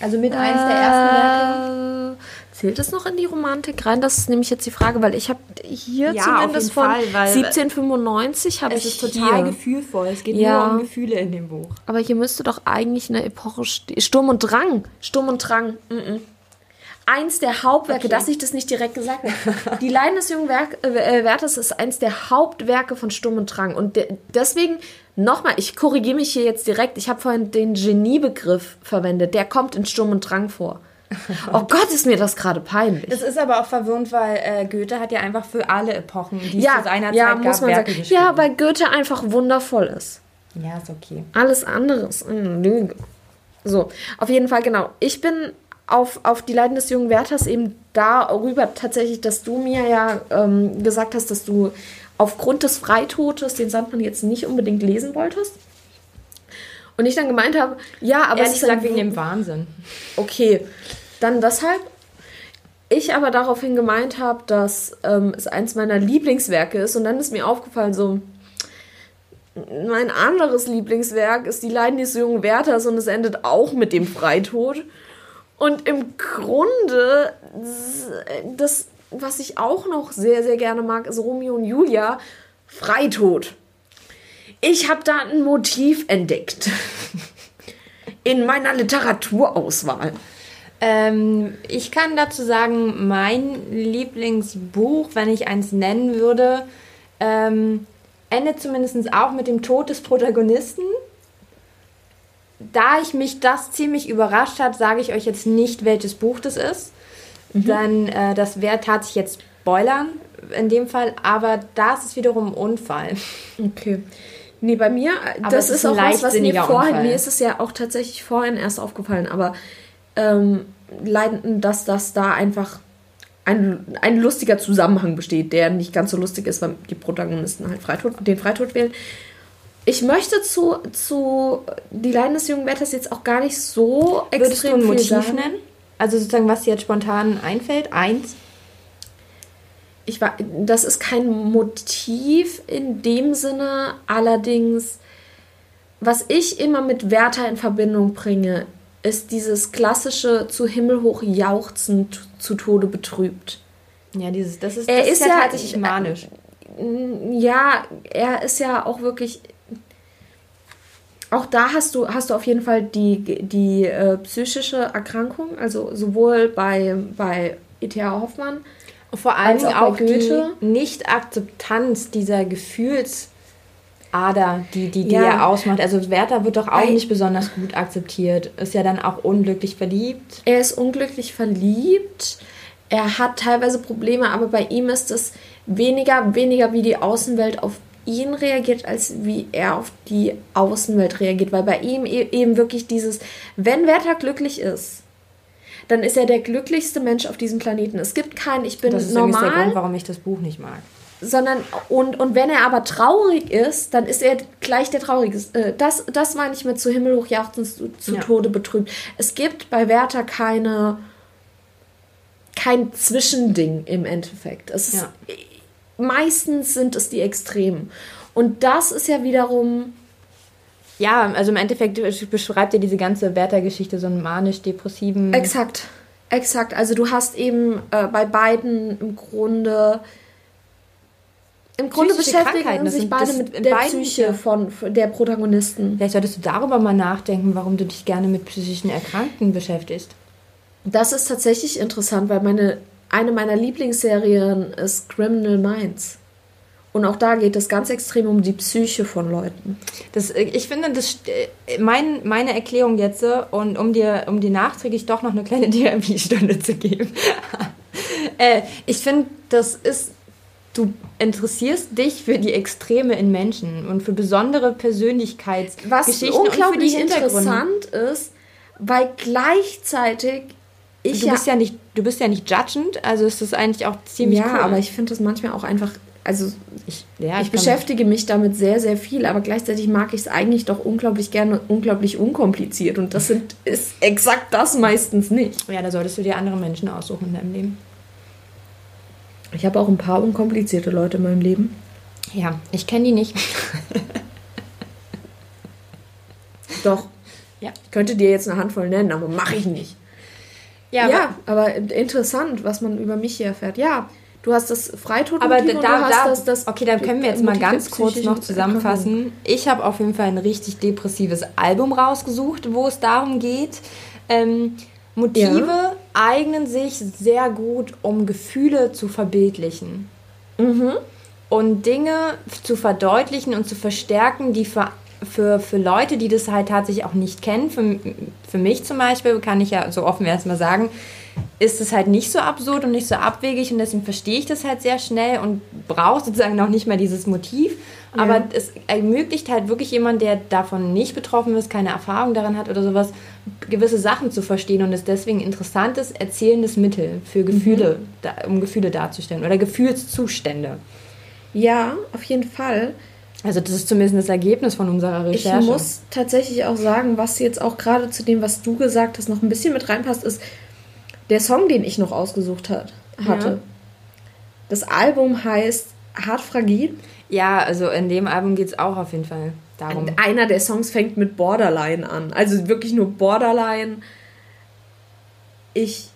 Also mit äh, eins der ersten Werke. Zählt es noch in die Romantik rein? Das ist nämlich jetzt die Frage, weil ich habe hier ja, zumindest von Fall, 1795 habe ich ist total hier. gefühlvoll. Es geht ja. nur um Gefühle in dem Buch. Aber hier müsste doch eigentlich eine Epoche. Sturm und Drang. Sturm und Drang. Mm -mm eins der Hauptwerke, okay. dass ich das nicht direkt gesagt habe. Die Leiden des jungen Werk, äh, Werthers ist eins der Hauptwerke von Sturm und Drang. Und de deswegen, nochmal, ich korrigiere mich hier jetzt direkt, ich habe vorhin den Geniebegriff verwendet, der kommt in Sturm und Drang vor. Oh Gott, ist mir das gerade peinlich. Das ist aber auch verwirrend, weil äh, Goethe hat ja einfach für alle Epochen, die ja, es zu seiner ja, Zeit gab, muss man Werke sagen. Ja, weil Goethe einfach wundervoll ist. Ja, ist okay. Alles andere ist eine Lüge. So, auf jeden Fall, genau. Ich bin auf, auf die Leiden des jungen Werthers eben darüber tatsächlich, dass du mir ja ähm, gesagt hast, dass du aufgrund des Freitotes den Sandmann jetzt nicht unbedingt lesen wolltest. Und ich dann gemeint habe, ja, aber Ehrlich es ist gesagt wegen dem Wahnsinn. Okay, dann deshalb. Ich aber daraufhin gemeint habe, dass ähm, es eins meiner Lieblingswerke ist und dann ist mir aufgefallen so, mein anderes Lieblingswerk ist Die Leiden des jungen Werthers und es endet auch mit dem Freitod. Und im Grunde, das, was ich auch noch sehr, sehr gerne mag, ist Romeo und Julia, Freitod. Ich habe da ein Motiv entdeckt. In meiner Literaturauswahl. Ähm, ich kann dazu sagen, mein Lieblingsbuch, wenn ich eins nennen würde, ähm, endet zumindest auch mit dem Tod des Protagonisten da ich mich das ziemlich überrascht hat, sage ich euch jetzt nicht, welches Buch das ist. Mhm. Dann, äh, das wäre tatsächlich jetzt Spoilern in dem Fall, aber das ist wiederum ein Unfall. Okay. Nee, bei mir, aber das ist, ist auch was, was mir vorhin, mir ist es ja auch tatsächlich vorhin erst aufgefallen, aber ähm, leiden, dass das da einfach ein, ein lustiger Zusammenhang besteht, der nicht ganz so lustig ist, weil die Protagonisten halt Freitod, den Freitod wählen ich möchte zu, zu Die Leiden des jungen Wetters jetzt auch gar nicht so extrem Würdest du ein Motiv nennen? Also sozusagen, was dir jetzt spontan einfällt? Eins? Ich war, das ist kein Motiv in dem Sinne, allerdings, was ich immer mit Werther in Verbindung bringe, ist dieses klassische zu Himmel hoch jauchzen, zu Tode betrübt. Ja, dieses, das ist, das er ist, ist ja tatsächlich manisch. Ja, er ist ja auch wirklich auch da hast du, hast du auf jeden Fall die, die äh, psychische Erkrankung, also sowohl bei, bei E.T.A. Hoffmann vor allem auch, auch Goethe. die Nicht-Akzeptanz dieser Gefühlsader, die, die, die ja. er ausmacht. Also Werther wird doch auch Weil, nicht besonders gut akzeptiert. Ist ja dann auch unglücklich verliebt. Er ist unglücklich verliebt. Er hat teilweise Probleme, aber bei ihm ist es weniger, weniger wie die Außenwelt auf ihn reagiert, als wie er auf die Außenwelt reagiert. Weil bei ihm e-, eben wirklich dieses, wenn Werther glücklich ist, dann ist er der glücklichste Mensch auf diesem Planeten. Es gibt keinen, ich bin das ist normal. der Grund, warum ich das Buch nicht mag. Sondern, und, und wenn er aber traurig ist, dann ist er gleich der Traurigste. Äh, das, das meine ich mit zu Himmel hoch jauchzen, zu, zu ja. Tode betrübt. Es gibt bei Werther keine, kein Zwischending im Endeffekt. Es ja meistens sind es die Extremen. Und das ist ja wiederum. Ja, also im Endeffekt beschreibt ja diese ganze Werther-Geschichte so einen manisch-depressiven. Exakt, exakt. Also du hast eben äh, bei beiden im Grunde. Im Grunde beschäftigen sich beide mit der Psyche von, von der Protagonisten. Vielleicht solltest du darüber mal nachdenken, warum du dich gerne mit psychischen Erkrankten beschäftigst. Das ist tatsächlich interessant, weil meine eine meiner Lieblingsserien ist Criminal Minds. Und auch da geht es ganz extrem um die Psyche von Leuten. Das, ich finde, das, mein, meine Erklärung jetzt, und um dir, um dir nachträglich doch noch eine kleine Therapiestunde zu geben. äh, ich finde, das ist, du interessierst dich für die Extreme in Menschen und für besondere Persönlichkeitsgeschichten Was unglaublich interessant ist, weil gleichzeitig Ich du ja, bist ja nicht, du bist ja nicht judgend, also ist das eigentlich auch ziemlich ja, cool. Ja, aber ich finde das manchmal auch einfach, also ich, ja, ich, ich beschäftige mich damit sehr, sehr viel, aber gleichzeitig mag ich es eigentlich doch unglaublich gerne, unglaublich unkompliziert und das sind, ist exakt das meistens nicht. Ja, da solltest du dir andere Menschen aussuchen in deinem Leben. Ich habe auch ein paar unkomplizierte Leute in meinem Leben. Ja, ich kenne die nicht. Doch. Ja. Ich könnte dir jetzt eine Handvoll nennen, aber mache ich nicht. Ja, ja aber, aber, interessant, was man über mich hier erfährt. Ja, du hast das Freitod aber da, da, das, das, Okay, dann können wir jetzt mal ganz kurz noch zusammenfassen. Ich habe auf jeden Fall ein richtig depressives Album rausgesucht, wo es darum geht. Ähm, Motive ja. eignen sich sehr gut, um Gefühle zu verbildlichen. Mhm. Und Dinge zu verdeutlichen und zu verstärken, die für für, für Leute, die das halt tatsächlich auch nicht kennen, für, für mich zum Beispiel, kann ich ja so offen erstmal sagen, ist es halt nicht so absurd und nicht so abwegig und deswegen verstehe ich das halt sehr schnell und brauche sozusagen noch nicht mal dieses Motiv. Ja. Aber es ermöglicht halt wirklich jemand, der davon nicht betroffen ist, keine Erfahrung daran hat oder sowas, gewisse Sachen zu verstehen und es deswegen interessantes, erzählendes Mittel für Gefühle, mhm. da, um Gefühle darzustellen oder Gefühlszustände. Ja, auf jeden Fall. Also das ist zumindest das Ergebnis von unserer Recherche. Ich muss tatsächlich auch sagen, was jetzt auch gerade zu dem, was du gesagt hast, noch ein bisschen mit reinpasst, ist der Song, den ich noch ausgesucht hat, hatte. Ja. Das Album heißt Hart Fragil. Ja, also in dem Album geht es auch auf jeden Fall darum. Einer der Songs fängt mit Borderline an. Also wirklich nur Borderline. Ich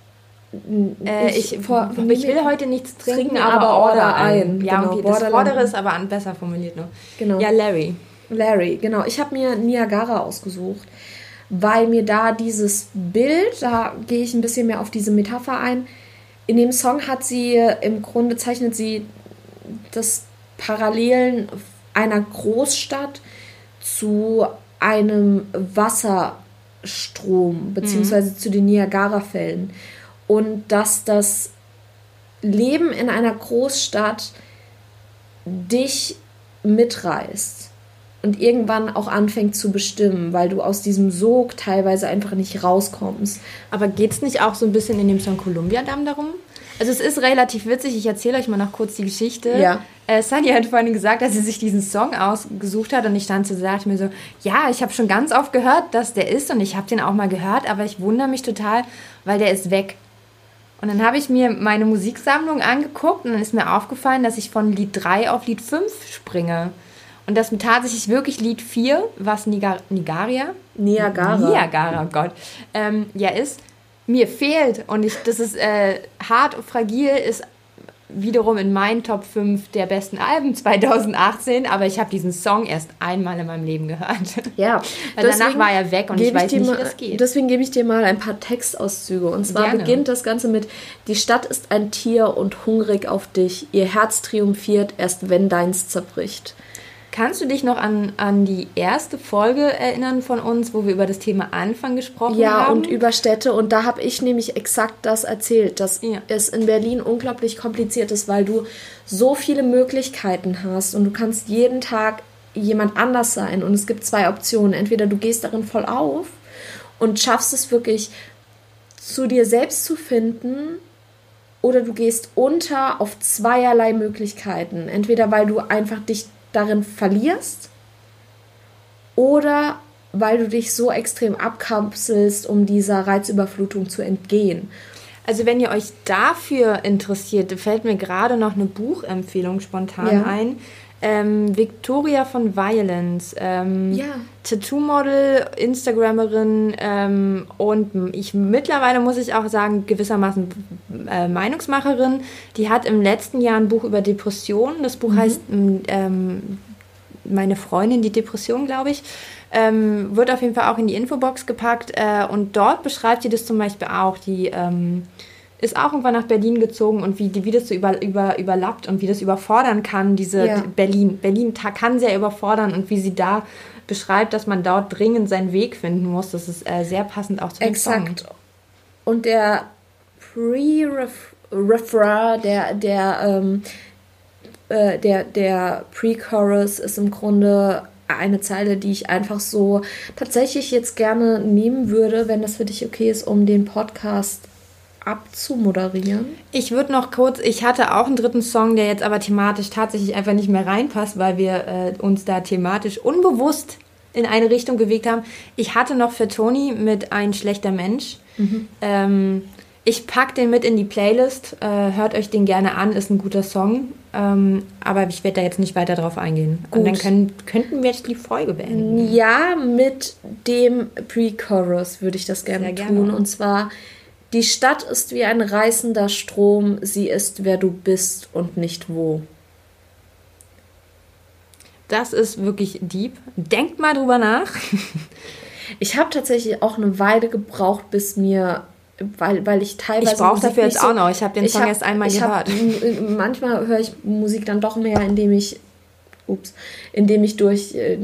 äh, ich, vor, ich, will heute nichts trinken, trinken aber, aber order ein. ein. Ja, genau, und das Vordere ist aber besser formuliert noch. Genau. Ja, Larry. Larry, genau. Ich habe mir Niagara ausgesucht, weil mir da dieses Bild, da gehe ich ein bisschen mehr auf diese Metapher ein. In dem Song hat sie, im Grunde zeichnet sie das Parallelen einer Großstadt zu einem Wasserstrom, beziehungsweise mhm. zu den Niagara-Fällen und dass das Leben in einer Großstadt dich mitreißt und irgendwann auch anfängt zu bestimmen, weil du aus diesem Sog teilweise einfach nicht rauskommst. Aber geht es nicht auch so ein bisschen in dem Song Columbia Damm darum? Also es ist relativ witzig, ich erzähle euch mal noch kurz die Geschichte. Ja. Äh, Sunny hat vorhin gesagt, dass sie sich diesen Song ausgesucht hat und ich stand so, sagte mir so, ja, ich habe schon ganz oft gehört, dass der ist und ich habe den auch mal gehört, aber ich wundere mich total, weil der ist weg. Und dann habe ich mir meine Musiksammlung angeguckt und dann ist mir aufgefallen, dass ich von Lied 3 auf Lied 5 springe. Und das tatsächlich wirklich Lied 4, was Nigar Nigaria? Niagara. Niagara, oh Gott. Ähm, ja, ist, mir fehlt. Und ich, das ist äh, hart und fragil, ist wiederum in meinen Top 5 der besten Alben 2018, aber ich habe diesen Song erst einmal in meinem Leben gehört. Ja, Weil danach war er weg und ich weiß ich nicht, mal, wie das geht. Deswegen gebe ich dir mal ein paar Textauszüge. Und zwar Gerne. beginnt das Ganze mit: Die Stadt ist ein Tier und hungrig auf dich. Ihr Herz triumphiert erst, wenn deins zerbricht. Kannst du dich noch an, an die erste Folge erinnern von uns, wo wir über das Thema Anfang gesprochen ja, haben? Ja, und über Städte. Und da habe ich nämlich exakt das erzählt, dass ja. es in Berlin unglaublich kompliziert ist, weil du so viele Möglichkeiten hast und du kannst jeden Tag jemand anders sein. Und es gibt zwei Optionen. Entweder du gehst darin voll auf und schaffst es wirklich zu dir selbst zu finden oder du gehst unter auf zweierlei Möglichkeiten. Entweder weil du einfach dich darin verlierst oder weil du dich so extrem abkapselst, um dieser Reizüberflutung zu entgehen. Also wenn ihr euch dafür interessiert, fällt mir gerade noch eine Buchempfehlung spontan ja. ein. Ähm, Victoria von Violence, ähm, ja. Tattoo-Model, Instagrammerin ähm, und ich mittlerweile muss ich auch sagen, gewissermaßen äh, Meinungsmacherin. Die hat im letzten Jahr ein Buch über Depressionen. Das Buch mhm. heißt ähm, Meine Freundin, die Depression, glaube ich. Ähm, wird auf jeden Fall auch in die Infobox gepackt äh, und dort beschreibt sie das zum Beispiel auch, die ähm, ist auch irgendwann nach Berlin gezogen und wie, wie das so über, über, überlappt und wie das überfordern kann, diese ja. Berlin. Berlin kann sehr überfordern und wie sie da beschreibt, dass man dort dringend seinen Weg finden muss. Das ist äh, sehr passend auch zu dem Exakt. Song. Und der Pre-Refrain, der, der, ähm, äh, der, der Pre-Chorus ist im Grunde eine Zeile, die ich einfach so tatsächlich jetzt gerne nehmen würde, wenn das für dich okay ist, um den Podcast abzumoderieren? Ich würde noch kurz, ich hatte auch einen dritten Song, der jetzt aber thematisch tatsächlich einfach nicht mehr reinpasst, weil wir äh, uns da thematisch unbewusst in eine Richtung bewegt haben. Ich hatte noch für Toni mit Ein schlechter Mensch. Mhm. Ähm, ich packe den mit in die Playlist. Äh, hört euch den gerne an, ist ein guter Song. Ähm, aber ich werde da jetzt nicht weiter drauf eingehen. Gut. Und dann können, könnten wir jetzt die Folge beenden. Ja, mit dem Pre-Chorus würde ich das gerne, gerne tun. Und zwar: Die Stadt ist wie ein reißender Strom, sie ist, wer du bist und nicht wo. Das ist wirklich deep. Denkt mal drüber nach. ich habe tatsächlich auch eine Weile gebraucht, bis mir weil, weil ich teilweise. Ich brauche dafür jetzt so, auch noch. Ich habe den Song hab, erst einmal gehört. Hab, manchmal höre ich Musik dann doch mehr, indem ich, ups, indem ich durch äh,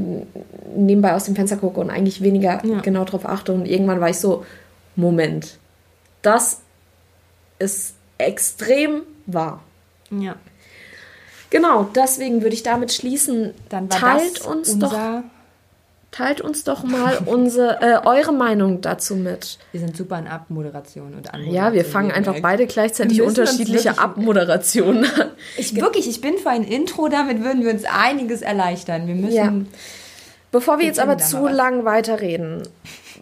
nebenbei aus dem Fenster gucke und eigentlich weniger ja. genau darauf achte. Und irgendwann war ich so, Moment, das ist extrem wahr. Ja. Genau, deswegen würde ich damit schließen. Dann war teilt uns doch Teilt uns doch mal unsere, äh, eure Meinung dazu mit. Wir sind super in Abmoderation und Anmoderation. Ja, wir fangen einfach beide gleichzeitig unterschiedliche Abmoderationen an. Ich, wirklich, ich bin für ein Intro, damit würden wir uns einiges erleichtern. Wir müssen. Ja. Bevor wir jetzt aber zu lang weiterreden,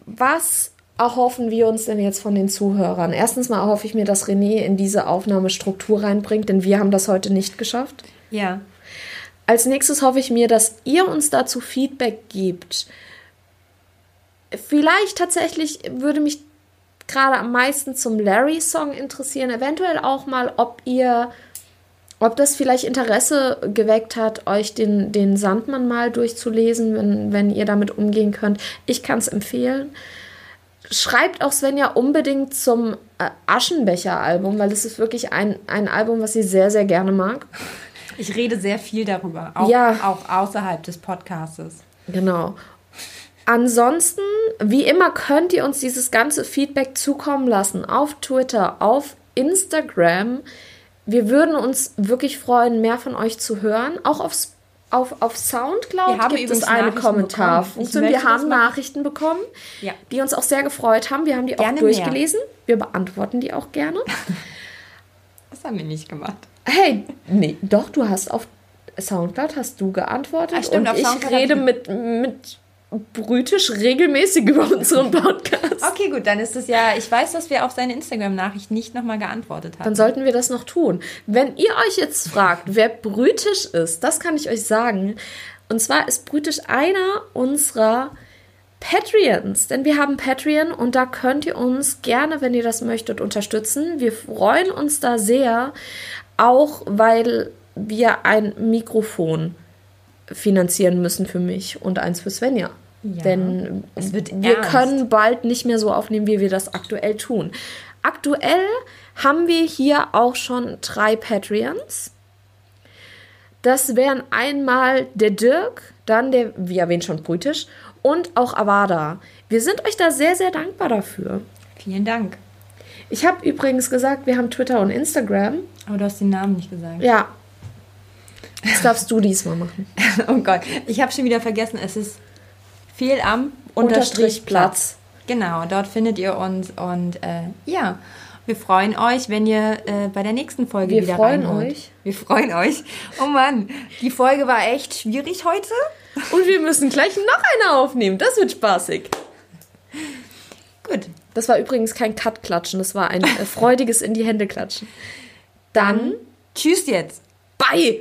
was erhoffen wir uns denn jetzt von den Zuhörern? Erstens mal erhoffe ich mir, dass René in diese Aufnahmestruktur reinbringt, denn wir haben das heute nicht geschafft. Ja. Als nächstes hoffe ich mir, dass ihr uns dazu Feedback gebt. Vielleicht tatsächlich würde mich gerade am meisten zum Larry-Song interessieren. Eventuell auch mal, ob ihr, ob das vielleicht Interesse geweckt hat, euch den, den Sandmann mal durchzulesen, wenn, wenn ihr damit umgehen könnt. Ich kann es empfehlen. Schreibt auch Svenja unbedingt zum äh, Aschenbecher-Album, weil es ist wirklich ein, ein Album, was sie sehr, sehr gerne mag. Ich rede sehr viel darüber, auch, ja. auch außerhalb des Podcastes. Genau. Ansonsten, wie immer, könnt ihr uns dieses ganze Feedback zukommen lassen auf Twitter, auf Instagram. Wir würden uns wirklich freuen, mehr von euch zu hören. Auch auf, auf, auf Soundcloud gibt es eine Kommentarfunktion. Wir haben Nachrichten bekommen, ja. die uns auch sehr gefreut haben. Wir haben die gerne auch durchgelesen. Mehr. Wir beantworten die auch gerne. Das haben wir nicht gemacht. Hey, nee, doch, du hast auf Soundcloud hast du geantwortet Ach, stimmt, und ich Soundcloud rede mit, mit brütisch regelmäßig über unseren Podcast. Okay, gut, dann ist es ja, ich weiß, dass wir auf seine Instagram-Nachricht nicht nochmal geantwortet haben. Dann sollten wir das noch tun. Wenn ihr euch jetzt fragt, wer brütisch ist, das kann ich euch sagen. Und zwar ist brütisch einer unserer Patreons, denn wir haben Patreon und da könnt ihr uns gerne, wenn ihr das möchtet, unterstützen. Wir freuen uns da sehr auch weil wir ein Mikrofon finanzieren müssen für mich und eins für Svenja. Ja, Denn wir ernst. können bald nicht mehr so aufnehmen, wie wir das aktuell tun. Aktuell haben wir hier auch schon drei Patreons. Das wären einmal der Dirk, dann der, wie erwähnt schon, Brütisch und auch Avada. Wir sind euch da sehr, sehr dankbar dafür. Vielen Dank. Ich habe übrigens gesagt, wir haben Twitter und Instagram. Aber du hast den Namen nicht gesagt. Ja. Das darfst du diesmal machen. oh Gott, ich habe schon wieder vergessen. Es ist viel am Unterstrich Platz. Genau, dort findet ihr uns und äh, ja, wir freuen euch, wenn ihr äh, bei der nächsten Folge wir wieder freuen reinhört. euch. Wir freuen euch. Oh Mann, die Folge war echt schwierig heute. Und wir müssen gleich noch eine aufnehmen. Das wird spaßig. Gut. Das war übrigens kein Cut-Klatschen, das war ein äh, freudiges in die Hände klatschen. Dann tschüss jetzt. Bye!